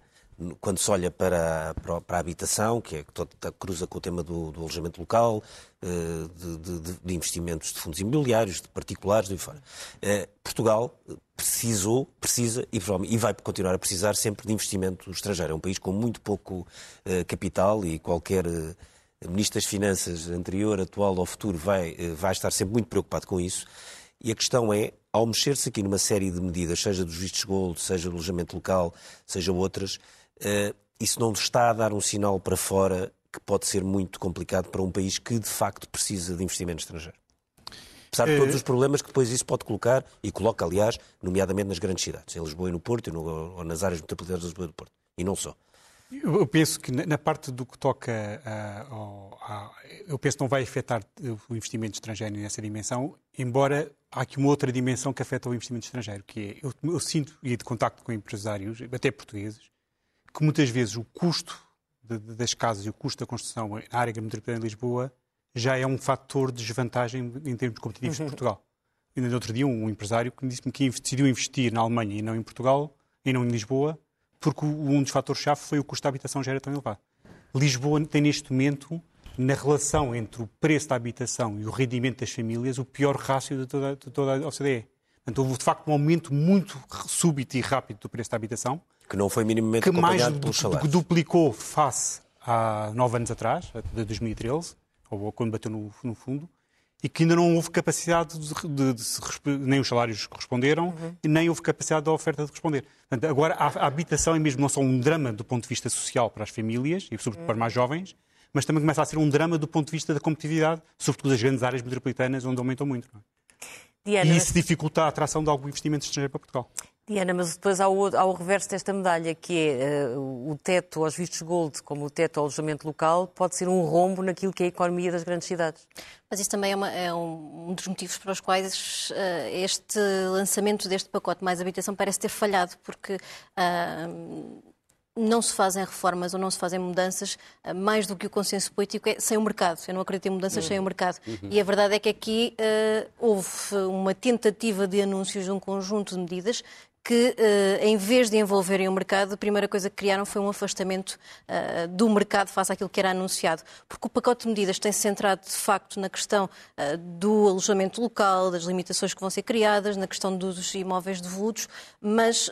quando se olha para, para, para a habitação, que é que cruza com o tema do, do alojamento local, eh, de, de, de, investimentos de fundos imobiliários, de particulares, de fora. Eh, Portugal precisou, precisa e, e vai continuar a precisar sempre de investimento estrangeiro. É um país com muito pouco eh, capital e qualquer Ministro das Finanças anterior, atual ou futuro vai, vai estar sempre muito preocupado com isso. E a questão é, ao mexer-se aqui numa série de medidas, seja dos vistos gold, seja do alojamento local, seja outras, isso não está a dar um sinal para fora que pode ser muito complicado para um país que de facto precisa de investimento estrangeiro. Apesar de todos eh, os problemas que depois isso pode colocar, e coloca, aliás, nomeadamente nas grandes cidades, em Lisboa e no Porto, ou nas áreas metropolitanas de Lisboa e do Porto. E não só. Eu penso que na parte do que toca a, eu penso que não vai afetar o investimento estrangeiro nessa dimensão, embora há aqui uma outra dimensão que afeta o investimento estrangeiro, que é, eu, eu sinto, e de contacto com empresários, até portugueses, que muitas vezes o custo de, de, das casas e o custo da construção na área metropolitana de Lisboa já é um fator de desvantagem em termos competitivos de uhum. Portugal. Ainda no outro dia, um empresário que me disse-me que decidiu investir na Alemanha e não em Portugal, e não em Lisboa, porque um dos fatores-chave foi o custo da habitação já era tão elevado. Lisboa tem neste momento, na relação entre o preço da habitação e o rendimento das famílias, o pior rácio de toda, de toda a OCDE. Portanto, houve de facto um aumento muito súbito e rápido do preço da habitação, que não foi minimamente que. Que duplicou face a nove anos atrás, de 2013, ou quando bateu no, no fundo, e que ainda não houve capacidade de, de, de se, nem os salários corresponderam, uhum. e nem houve capacidade da oferta de responder. Portanto, agora a, a, habitação é mesmo não só um drama do ponto de vista social para as famílias, e sobretudo uhum. para os mais jovens, mas também começa a ser um drama do ponto de vista da competitividade, sobretudo das grandes áreas metropolitanas, onde aumentam muito. É? Diana, e isso dificulta a atração de algum investimento estrangeiro para Portugal. Diana, mas depois há o, há o reverso desta medalha, que é uh, o teto aos vistos gold, como o teto ao alojamento local, pode ser um rombo naquilo que é a economia das grandes cidades. Mas isso também é, uma, é um, um, dos motivos para os quais uh, este lançamento deste pacote mais habitação parece ter falhado, porque uh, não se fazem reformas ou não se fazem mudanças, eh, mais do que o consenso político, é sem o mercado. Eu não acredito em mudanças uhum. sem o mercado. Uhum. E a verdade é que aqui uh, houve uma tentativa de anúncios de um conjunto de medidas que, uh, em vez de envolverem o mercado, a primeira coisa que criaram foi um afastamento uh, do mercado face àquilo que era anunciado. Porque o pacote de medidas tem se centrado, de facto, na questão uh, do alojamento local, das limitações que vão ser criadas, na questão dos imóveis devolutos, mas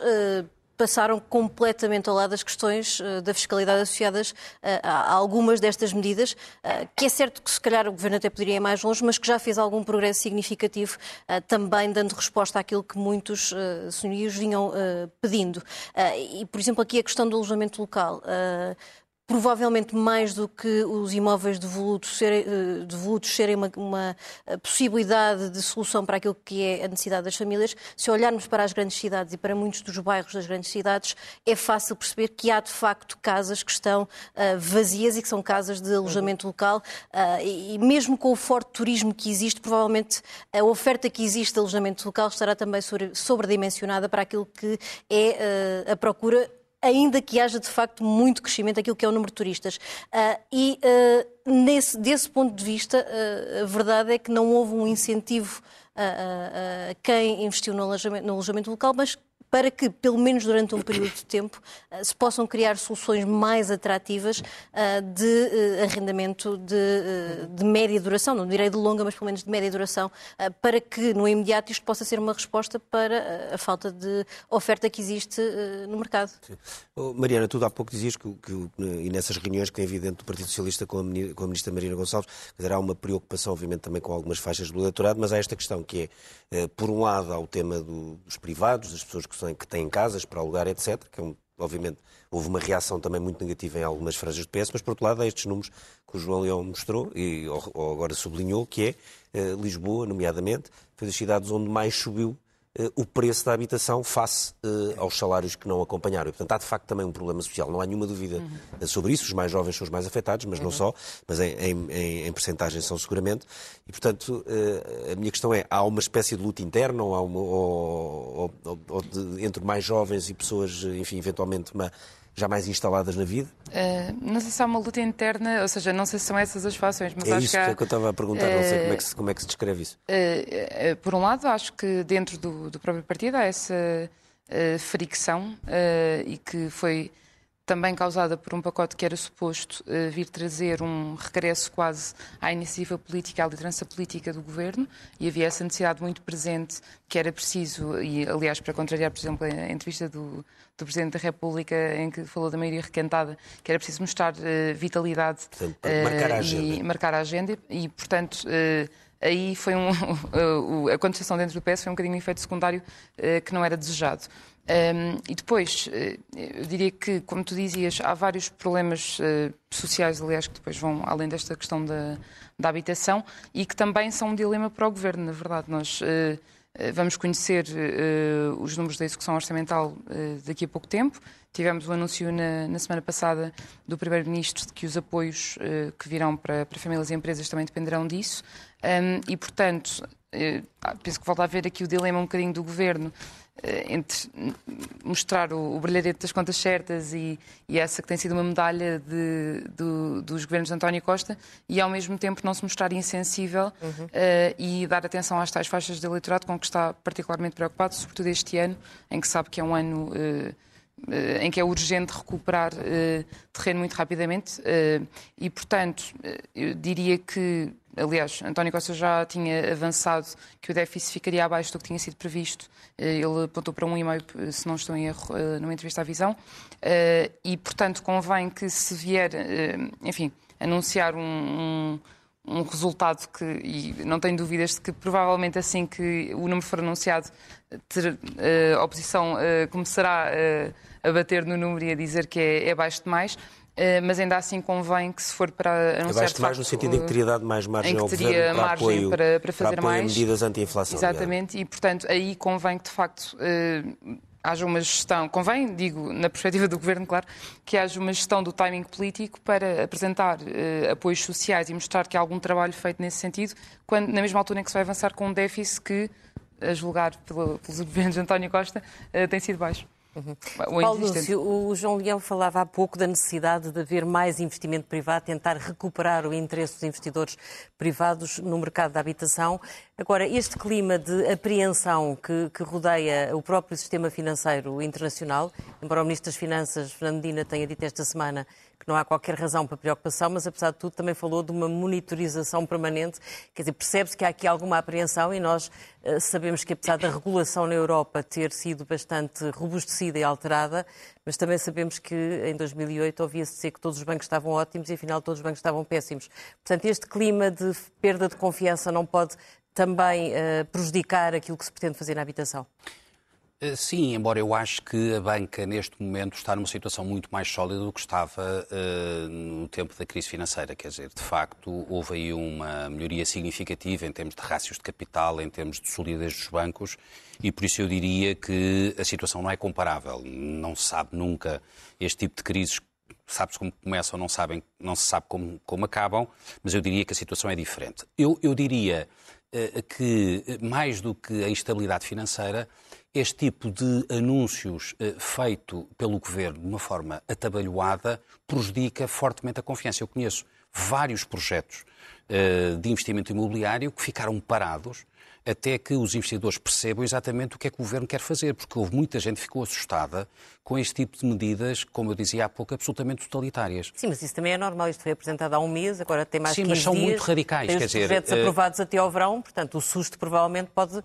passaram completamente ao lado das questões uh, da fiscalidade associadas uh, a algumas destas medidas, uh, que é certo que se calhar o Governo até poderia ir mais longe, mas que já fez algum progresso significativo, também dando resposta àquilo que muitos senhorios vinham pedindo. e, por exemplo, aqui a questão do alojamento local provavelmente mais do que os imóveis devolutos serem, eh, devolutos serem uma, uma, eh, possibilidade de solução para aquilo que é a necessidade das famílias, se olharmos para as grandes cidades e para muitos dos bairros das grandes cidades, é fácil perceber que há de facto casas que estão uh, vazias e que são casas de alojamento local uh, e, mesmo com o forte turismo que existe, provavelmente a oferta que existe de alojamento local estará também sobre, sobredimensionada para aquilo que é uh, a procura ainda que haja de facto muito crescimento aquilo que é o número de turistas. Uh, e uh, nesse, desse ponto de vista, uh, a verdade é que não houve um incentivo a, quem investiu no alojamento, no alojamento local, mas para que, pelo menos durante um período de tempo, eh, se possam criar soluções mais atrativas eh, de eh, arrendamento de, de média duração, não direi de longa, mas pelo menos de média duração, para que no imediato isto possa ser uma resposta para a falta de oferta que existe no mercado. Oh, Mariana, tu há pouco dizias que, que, e nessas reuniões que é evidente do Partido Socialista com a, com a Ministra Marina Gonçalves, há uma preocupação, obviamente, também com algumas faixas do eleitorado, mas há esta questão que é, por um lado, há o tema do, dos privados, das pessoas que que têm casas para alugar, etc., que é um obviamente, houve uma reação também muito negativa em algumas franjas do PS, mas por outro lado há estes números que o João Leão mostrou e ou, agora sublinhou, que é Lisboa, nomeadamente, foi das cidades onde mais subiu eh, o preço da habitação face uh, aos salários que não acompanharam. E, portanto, há de facto também um problema social. Não há nenhuma dúvida uhum. sobre isso. Os mais jovens são os mais afetados, mas uhum. não só, mas em, em, em percentagem são seguramente. E, portanto, a minha questão é, há uma espécie de luta interna ou, uma, ou, ou, ou de, entre mais jovens e pessoas, enfim, eventualmente uma já mais instaladas na vida? Uh, não sei se há uma luta interna, ou seja, não sei se são essas as fações, mas é acho isso que, há, que eu estava a perguntar, uh, não sei como é, que se, como é que se descreve isso. Uh, por um lado, acho que dentro do, do próprio partido há essa fricção e que foi também causada por um pacote que era suposto uh, vir trazer um regresso quase à iniciativa política, à liderança política do governo, e havia essa necessidade muito presente que era preciso, e aliás, para contrariar, por exemplo, a entrevista do, do Presidente da República, em que falou da maioria requentada, que era preciso mostrar uh, vitalidade portanto, marcar agenda. e marcar a agenda, e portanto aí foi um, a contestação dentro do PS foi um bocadinho um efeito secundário que não era desejado. Um, e depois, eh, eu diria que, como tu dizias, há vários problemas uh, sociais, aliás, que depois vão além desta questão da, da, habitação e que também são um dilema para o governo, na verdade. Nós uh, vamos conhecer uh, os números da execução orçamental daqui a pouco tempo. Tivemos o anúncio na, na semana passada do Primeiro-Ministro de que os apoios que virão para, para, famílias e empresas também dependerão disso. Um, e, portanto, penso que volta a haver aqui o dilema um bocadinho do governo entre mostrar o, o brilharete das contas certas e, e, essa que tem sido uma medalha de, do, dos governos de António Costa e ao mesmo tempo não se mostrar insensível uhum. uh, e dar atenção às tais faixas de eleitorado com que está particularmente preocupado, sobretudo este ano, em que sabe que é um ano uh, uh, em que é urgente recuperar terreno muito rapidamente e, portanto, eu diria que Aliás, António Costa já tinha avançado que o déficit ficaria abaixo do que tinha sido previsto. Eh, ele apontou para um e meio, se não estou em erro, eh, numa entrevista à Visão. Eh, e, portanto, convém que se vier, enfim, anunciar um, um um resultado que, e não tenho dúvidas de que provavelmente assim que o número for anunciado, ter, a oposição começará a bater no número e a dizer que é, é baixo demais. Eh, mas ainda assim convém que se for para anunciar... Abaixo mais no sentido em que teria dado mais margem ao governo para margem apoio, para, para fazer para mais. medidas anti-inflação. Exatamente, e portanto aí convém que de facto uh, haja uma gestão, convém, digo, na perspectiva do Governo, claro, que haja uma gestão do timing político para apresentar uh, apoios sociais e mostrar que há algum trabalho feito nesse sentido, quando, na mesma altura em que se vai avançar com um déficit que, a julgar pelo, pelos governos de António Costa, uh, tem sido baixo. Uhum. Paulo Lúcio, o João Leão falava há pouco da necessidade de haver mais investimento privado, tentar recuperar o interesse dos investidores privados no mercado da habitação. Agora, este clima de apreensão que, que rodeia o próprio sistema financeiro internacional, embora o Ministro das Finanças, Fernando Dina, tenha dito esta semana que não há qualquer razão para preocupação, mas apesar de tudo também falou de uma monitorização permanente. Quer dizer, percebe-se que há aqui alguma apreensão e nós uh, sabemos que apesar da regulação na Europa ter sido bastante robustecida e alterada, mas também sabemos que em 2008 ouvia-se dizer que todos os bancos estavam ótimos e afinal todos os bancos estavam péssimos. Portanto, este clima de perda de confiança não pode também uh, prejudicar aquilo que se pretende fazer na habitação? Eh, sim, embora eu acho que a banca neste momento está numa situação muito mais sólida do que estava uh, no tempo da crise financeira. Quer dizer, de facto, houve aí uma melhoria significativa em termos de rácios de capital, em termos de solidez dos bancos, e por isso eu diria que a situação não é comparável. Não se sabe nunca este tipo de crises sabe-se como começam, não, sabem, não se sabe como, como acabam, mas eu diria que a situação é diferente. Eu, eu diria uh, que, mais do que a instabilidade financeira, este tipo de anúncios eh, feito pelo governo de uma forma atabalhoada prejudica fortemente a confiança. Eu conheço vários projetos eh, de investimento imobiliário que ficaram parados até que os investidores percebam exatamente o que é que o governo quer fazer, porque houve muita gente que ficou assustada com este tipo de medidas, como eu dizia há pouco, absolutamente totalitárias. Sim, mas isso também é normal. Isto foi apresentado há um mês, agora tem mais Sim, 15 mas são dias, muito radicais. Tem quer os dizer, projetos uh... aprovados até ao verão, portanto, o susto provavelmente pode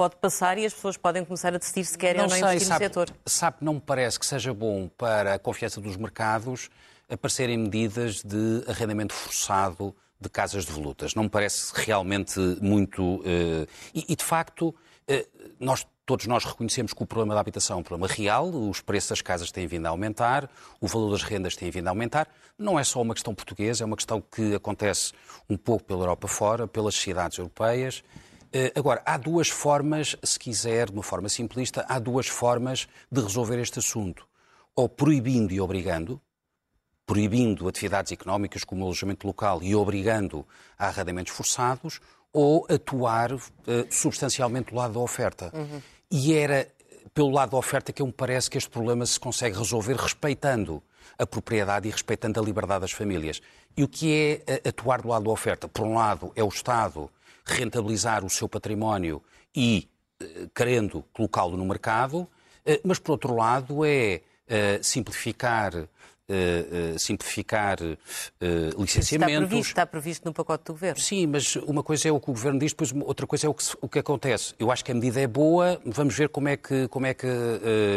pode passar e as pessoas podem começar a decidir se querem não ou não sei, investir sabe, no setor. Sabe, não me parece que seja bom para a confiança dos mercados aparecerem medidas de arrendamento forçado de casas de volutas. Não me parece realmente muito. Uh, e, e, de facto, uh, nós, todos nós reconhecemos que o problema da habitação é um problema real, os preços das casas têm vindo a aumentar, o valor das rendas tem vindo a aumentar. Não é só uma questão portuguesa, é uma questão que acontece um pouco pela Europa fora, pelas sociedades europeias. Uh, agora, há duas formas, se quiser, de uma forma simplista, há duas formas de resolver este assunto. Ou proibindo e obrigando, proibindo atividades económicas como o alojamento local e obrigando a arrendamentos forçados, ou atuar uh, substancialmente do lado da oferta. Uhum. E era pelo lado da oferta que eu me parece que este problema se consegue resolver respeitando a propriedade e respeitando a liberdade das famílias. E o que é uh, atuar do lado da oferta? Por um lado, é o Estado rentabilizar o seu património e uh, querendo colocá-lo no mercado, mas por outro lado é simplificar Uh, uh, simplificar uh, licenciamentos. Está previsto, está previsto no pacote do Governo. Sim, mas uma coisa é o que o Governo diz, depois outra coisa é o que, o que acontece. Eu acho que a medida é boa, vamos ver como é que, como é que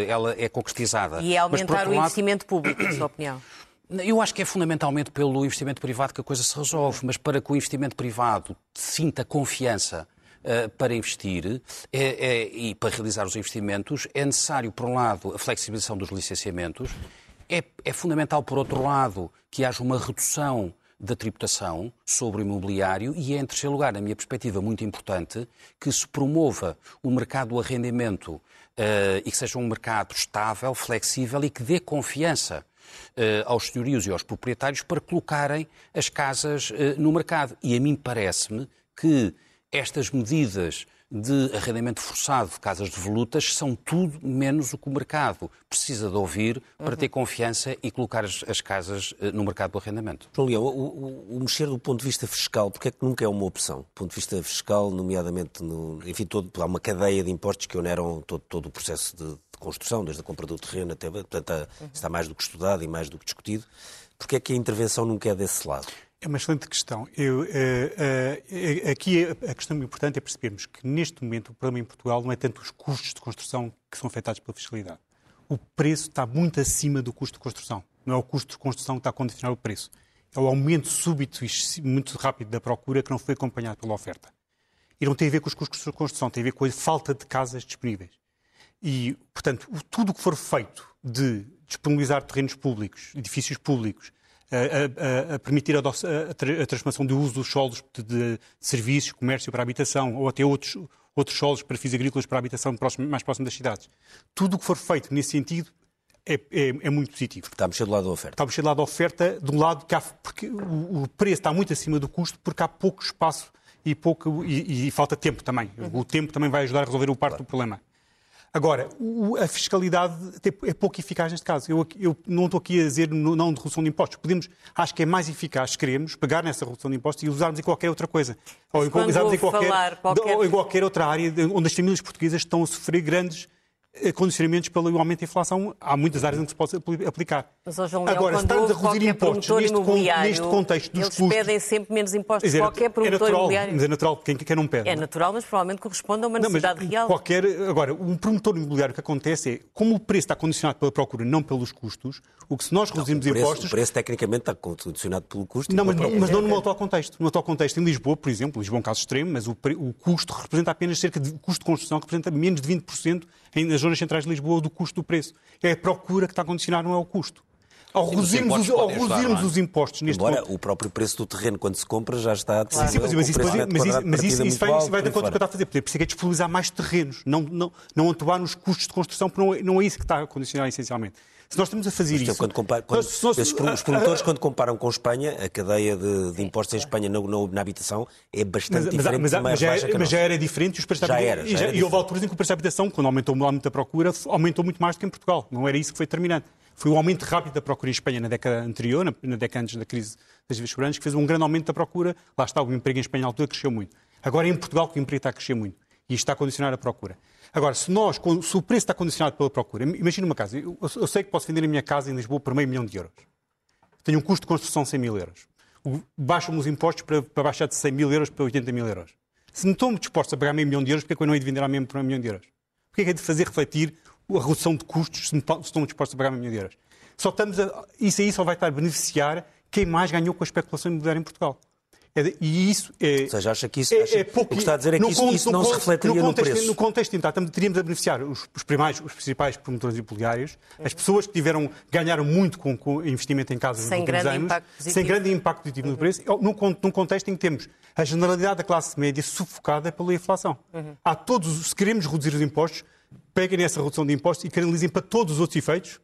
ela é concretizada. E é aumentar o lado... investimento público, na sua opinião? Eu acho que é fundamentalmente pelo investimento privado que a coisa se resolve, mas para que o investimento privado sinta confiança Uh, para investir é, é, e para realizar os investimentos, é necessário, por um lado, a flexibilização dos licenciamentos. É, é fundamental, por outro lado, que haja uma redução da tributação sobre o imobiliário e é, em terceiro lugar, na minha perspectiva, muito importante que se promova o mercado do arrendamento uh, e que seja um mercado estável, flexível e que dê confiança aos senhorios e aos proprietários para colocarem as casas uh, no mercado. E a mim parece-me que estas medidas de arrendamento forçado de casas de volutas são tudo menos o que o mercado precisa de ouvir para uhum. ter confiança e colocar as, as, casas eh, no mercado do arrendamento. João Leão, o, o, o, mexer do ponto de vista fiscal, porque é que nunca é uma opção? Do ponto de vista fiscal, nomeadamente, no, enfim, todo, há uma cadeia de impostos que oneram todo, todo o processo de, de, construção, desde a compra do terreno até, portanto, uhum. está mais do que estudado e mais do que discutido. Porque é que a intervenção nunca é desse lado? É uma excelente questão. Eu, uh, uh, aqui a questão importante é percebermos que neste momento o problema em Portugal não é tanto os custos de construção que são afetados pela fiscalidade. O preço está muito acima do custo de construção. Não é o custo de construção que está a condicionar o preço. É o aumento súbito e muito rápido da procura que não foi acompanhado pela oferta. E não tem a ver com os custos de construção, tem a ver com a falta de casas disponíveis. E, portanto, tudo o que for feito de disponibilizar terrenos públicos, edifícios públicos, a, a, a permitir a, a, transformação do uso dos solos de, de, serviços, comércio para habitação ou até outros, outros solos para fins agrícolas para habitação próximo, mais próximo das cidades. Tudo o que for feito nesse sentido é, é, é, muito positivo. Está a mexer do lado da oferta. Está a mexer do lado da oferta, de um lado que há, porque o, o, preço está muito acima do custo, porque há pouco espaço e, pouco, e, e falta tempo também. Uhum. O tempo também vai ajudar a resolver o parte claro. do problema. Agora, a fiscalidade é pouco eficaz neste caso. Eu, eu não estou aqui a dizer não de redução de impostos. Podemos, acho que é mais eficaz, queremos, pegar nessa redução de impostos e usarmos em qualquer outra coisa. Ou usarmos em qualquer, qualquer... ou em qualquer outra área onde as famílias portuguesas estão a sofrer grandes condicionamentos pelo aumento da inflação, há muitas áreas em que se pode aplicar. Mas, João Leão, Agora, se estamos a reduzir impostos neste, neste, contexto dos eles custos... pedem sempre menos impostos. Dizer, qualquer promotor é natural, imobiliário... Mas é natural, quem, quem não pede. É natural, mas provavelmente corresponde a uma necessidade não, real. Qualquer, agora, um promotor imobiliário, o que acontece é, como o preço está condicionado pela procura, não pelos custos, o que se nós reduzimos não, o preço, impostos... O preço, tecnicamente, está condicionado pelo custo. Não, mas, mas não no atual contexto. No atual contexto, em Lisboa, por exemplo, Lisboa é um caso extremo, mas o, o custo representa apenas cerca de... O custo de construção representa menos de 20% nas zonas centrais de Lisboa do custo do preço. É a procura que está a condicionar, não é o custo. Ao reduzirmos, os, ao reduzirmos é? os impostos neste Embora ponto... o próprio preço do terreno, quando se compra, já está... Claro. Sim, mas, isso, mas, isso, mas isso, isso, vai, isso vai com o que eu estava a fazer. Por isso é que é disponibilizar mais terrenos, não, não, não atuar nos custos de construção, porque não é, não é isso que está a condicionar essencialmente. Se nós estamos a fazer isso. Quando compara, quando, nós, nós, esses, os promotores, quando comparam com Espanha, a cadeia de, de impostos em Espanha na, na, na, habitação é bastante mas, diferente. Mas, mas, mas, já, mas já era diferente os preços já era, já e, já, e houve alturas em que o preço da habitação, quando aumentou muito a procura, aumentou muito mais do que em Portugal. Não era isso que foi determinante. Foi o aumento rápido da procura em Espanha na década anterior, na, na década antes da crise das soberanas, que fez um grande aumento da procura. Lá está, o emprego em Espanha na altura cresceu muito. Agora é em Portugal que o emprego está a crescer muito. E isto está a condicionar a procura. Agora, se, nós, se o preço está condicionado pela procura, imagina uma casa, eu, eu, sei que posso vender a minha casa em Lisboa por meio milhão de euros. Tenho um custo de construção de 100 mil euros. Baixam-me os impostos para, para, baixar de 100 mil euros para 80 mil euros. Se não estou disposto a pagar meio milhão de euros, porque é que eu não hei de vender a mesmo por meio milhão de euros? Porquê é que é de fazer refletir a redução de custos se, se estou disposto a pagar meio milhão de euros? Só estamos a, isso aí só vai estar a beneficiar quem mais ganhou com a especulação imobiliária em Portugal. É, e isso é. Ou seja, acha que isso. É, acha, é pouco, o que está a dizer é que isso, isso não se refletiria no, contexto, no preço. No contexto então, teríamos a beneficiar os, os, primais, os principais promotores imobiliários, as pessoas que tiveram, ganharam muito com, o investimento em casas sem nos últimos anos, sem grande impacto positivo uhum. no preço, num, num contexto em que temos a generalidade da classe média sufocada pela inflação. Uhum. Há todos, se queremos reduzir os impostos, peguem essa redução de impostos e canalizem para todos os outros efeitos,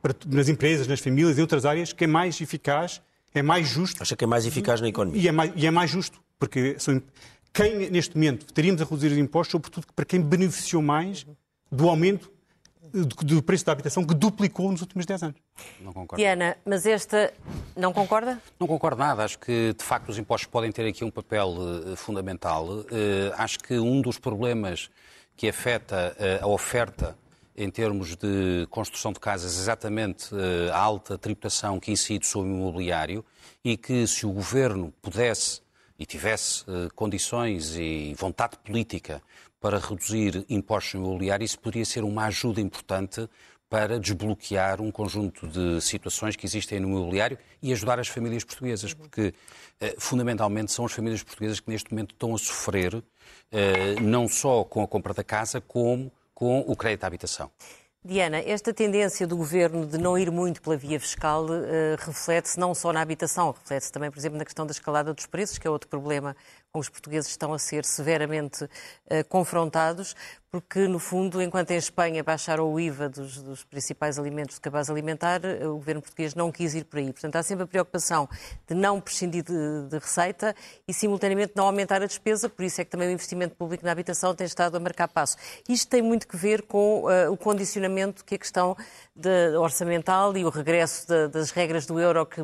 para, nas empresas, nas famílias e outras áreas, que é mais eficaz, é mais justo. Acha que é mais eficaz na economia? E é mais, e é mais justo, porque são, quem, neste momento, teríamos a reduzir os impostos, sobretudo para quem beneficiou mais do aumento do preço da habitação que duplicou nos últimos 10 anos. Não concordo. Diana, mas esta não concorda? Não concordo nada. Acho que, de facto, os impostos podem ter aqui um papel uh, fundamental. Uh, acho que um dos problemas que afeta uh, a oferta em termos de construção de casas, exatamente a alta tributação que incide sobre o imobiliário e que, se o governo pudesse e tivesse condições e vontade política para reduzir impostos imobiliários, isso poderia ser uma ajuda importante para desbloquear um conjunto de situações que existem no imobiliário e ajudar as famílias portuguesas, porque eh, fundamentalmente são as famílias portuguesas que neste momento estão a sofrer eh, não só com a compra da casa, como com o crédito à habitação. Diana, esta tendência do governo de não ir muito pela via fiscal uh, reflete-se não só na habitação, reflete-se também, por exemplo, na questão da escalada dos preços, que é outro problema os portugueses estão a ser severamente uh, confrontados, porque, no fundo, enquanto em Espanha baixaram o IVA dos, dos principais alimentos de cabaz alimentar, uh, o governo português não quis ir por aí. Portanto, há sempre a preocupação de não prescindir de, de, receita e, simultaneamente, não aumentar a despesa, por isso é que também o investimento público na habitação tem estado a marcar passo. Isto tem muito que ver com uh, o condicionamento que a questão de, orçamental e o regresso de, das regras do euro que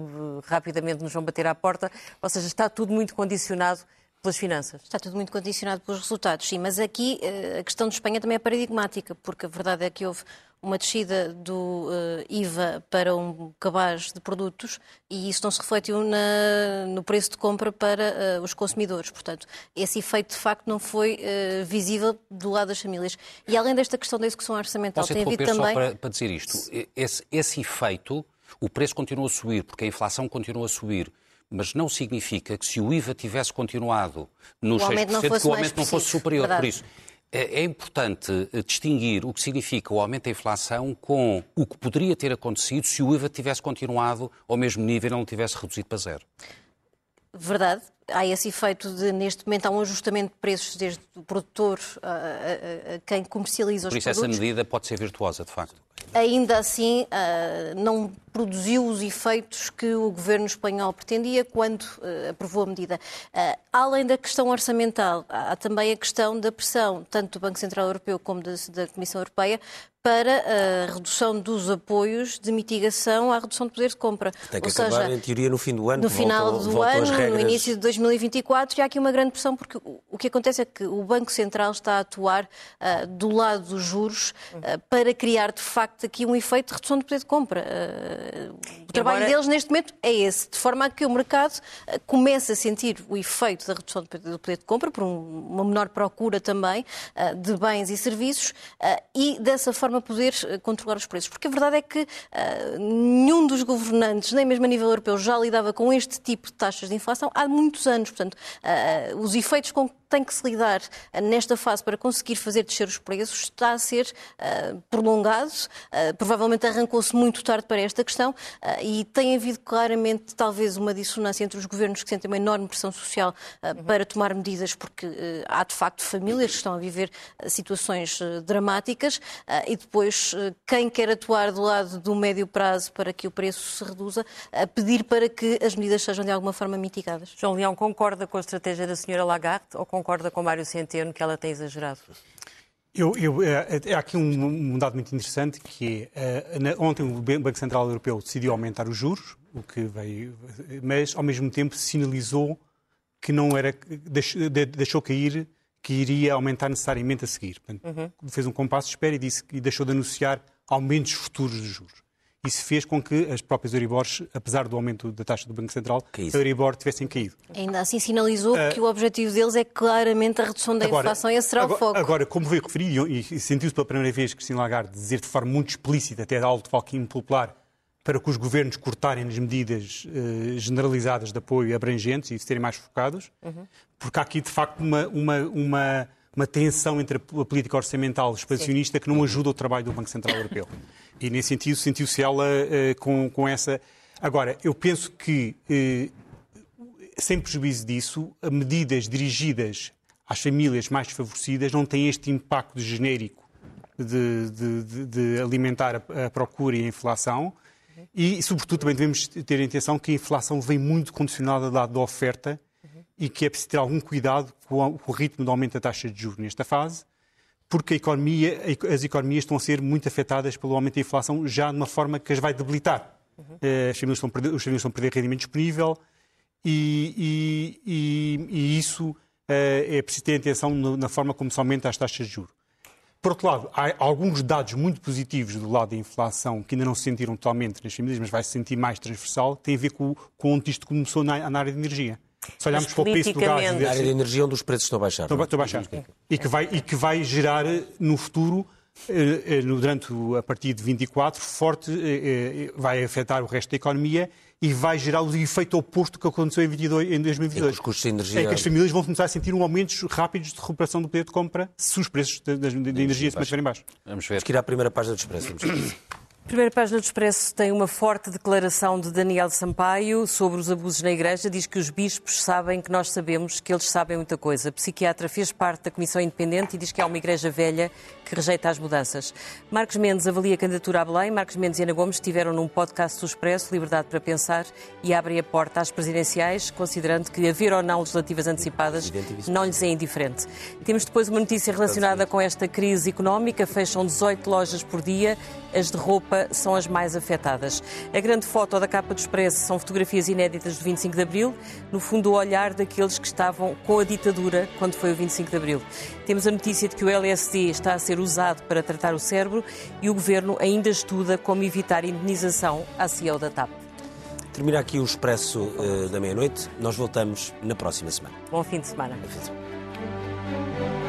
rapidamente nos vão bater à porta, ou seja, está tudo muito condicionado pelas finanças. Está tudo muito condicionado pelos resultados, sim, mas aqui eh, a questão de Espanha também é paradigmática, porque a verdade é que houve uma descida do uh, IVA para um cabaz de produtos e isso não se refletiu na, no preço de compra para uh, os consumidores. Portanto, esse efeito de facto não foi uh, visível do lado das famílias. E além desta questão da execução orçamental, tem havido também. Só para, para dizer isto, esse, esse efeito, o preço continua a subir, porque a inflação continua a subir mas não significa que se o IVA tivesse continuado nos 6%, que o aumento não fosse superior. Verdade. Por isso, é, é importante eh, distinguir o que significa o aumento da inflação com o que poderia ter acontecido se o IVA tivesse continuado ao mesmo nível e não tivesse reduzido para zero. Verdade, há esse efeito de, neste momento, há um ajustamento de preços desde o produtor a, a, a quem comercializa os Por isso produtos. essa medida pode ser virtuosa, de facto. Ainda assim, uh, não produziu os efeitos que o governo espanhol pretendia quando uh, aprovou a medida. Uh, além da questão orçamental, há também a questão da pressão, tanto do Banco Central Europeu como da, da Comissão Europeia, para a redução dos apoios de mitigação à redução de poder de compra. Tem que Ou acabar, seja, em teoria, no fim do ano. No final voltam, do voltam ano, regras... no início de 2024, e há aqui uma grande pressão, porque o que acontece é que o Banco Central está a atuar uh, do lado dos juros uh, para criar, de facto, aqui um efeito de redução de poder de compra. Uh, o trabalho Embora... deles, neste momento, é esse, de forma a que o mercado comece a sentir o efeito da redução do poder de compra, por um, uma menor procura também de bens e serviços, e dessa forma poder controlar os preços. Porque a verdade é que nenhum dos governantes, nem mesmo a nível europeu, já lidava com este tipo de taxas de inflação há muitos anos. Portanto, uh, os efeitos com que tem que se lidar nesta fase para conseguir fazer descer os preços está a ser uh, prolongado. Uh, provavelmente arrancou-se muito tarde para esta questão uh, e tem havido claramente talvez uma dissonância entre os governos que sentem uma enorme pressão social uhum. para tomar medidas, porque há de facto famílias que estão a viver situações dramáticas e depois quem quer atuar do lado do médio prazo para que o preço se reduza, a pedir para que as medidas sejam de alguma forma mitigadas. João Leão concorda com a estratégia da senhora Lagarde ou concorda com Mário Centeno que ela tem exagerado? Eu, eu, é, é, há aqui um, um, dado muito interessante que é, ontem o Banco Central Europeu decidiu aumentar os juros, o que veio, mas ao mesmo tempo sinalizou que não era deixou, deixou cair que iria aumentar necessariamente a seguir. Portanto, uhum. Fez um compasso de espera e disse e deixou de anunciar aumentos futuros de juros. Isso fez com que as próprias Euribors, apesar do aumento da taxa do Banco Central, a Euribor tivessem caído. Ainda assim sinalizou uh, que o objetivo deles é claramente a redução da agora, inflação e esse será agora, o foco. Agora, como veio referir, e sentiu-se pela primeira vez Cristina Lagarde dizer de forma muito explícita, até de alto falquinho popular, para que os governos cortarem as medidas uh, generalizadas de apoio abrangentes e serem mais focados, uhum. porque há aqui, de facto, uma, uma, uma, uma tensão entre a política orçamental expansionista Sim. que não ajuda o trabalho do Banco Central Europeu. E, nesse sentido, sentiu-se ela uh, com, com essa. Agora, eu penso que, uh, sem prejuízo disso, medidas dirigidas às famílias mais desfavorecidas não têm este impacto genérico de, de, de alimentar a, a procura e a inflação e, sobretudo, também devemos ter a intenção que a inflação vem muito condicionada da, da oferta uhum. e que é preciso ter algum cuidado com, o ritmo de aumento da taxa de juros nesta fase, porque economia, as economias estão a ser muito afetadas pelo aumento da inflação já de uma forma que as vai debilitar. Uhum. Eh, as famílias estão perder, os famílias estão a perder rendimento disponível e, e, e, e isso é preciso ter atenção na forma como se aumenta as taxas de juros. Por outro lado, há alguns dados muito positivos do lado da inflação que ainda não se sentiram totalmente nas famílias, mas vai se sentir mais transversal, tem a ver com, com onde isto começou na, na área de energia. Se olharmos para o preço do gás... Na área de energia onde os preços estão a baixar. Estão, estão a baixar. E que, vai, e que vai gerar no futuro eh, eh, durante a partir de 24, forte, eh, vai afetar o resto da economia e vai gerar o efeito oposto que aconteceu em, 22, em 2022. os custos de energia... É que as famílias vão começar a sentir um aumentos rápidos de recuperação do poder de compra se os preços de, de, de energia se mantiverem baixos. Vamos ver. Vamos que ir à primeira página do Expresso. Primeira página do Expresso tem uma forte declaração de Daniel Sampaio sobre os abusos na Igreja. Diz que os bispos sabem que nós sabemos que eles sabem muita coisa. A psiquiatra fez parte da Comissão Independente e diz que há uma Igreja velha que rejeita as mudanças. Marcos Mendes avalia a candidatura a Belém. Marcos Mendes e Ana Gomes estiveram num podcast do Expresso, Liberdade para Pensar, e abrem a porta às presidenciais, considerando que haver ou não legislativas antecipadas não lhes é indiferente. Temos depois uma notícia relacionada com esta crise económica. Fecham 18 lojas por dia. As de roupa Europa são as mais afetadas. A grande foto da capa do Expresso são fotografias inéditas do 25 de Abril, no fundo o olhar daqueles que estavam com a ditadura quando foi o 25 de Abril. Temos a notícia de que o LSD está a ser usado para tratar o cérebro e o Governo ainda estuda como evitar indenização à CEO da TAP. Termina aqui o Expresso uh, da meia-noite. Nós voltamos na próxima semana. Bom fim de semana. Bom fim de semana.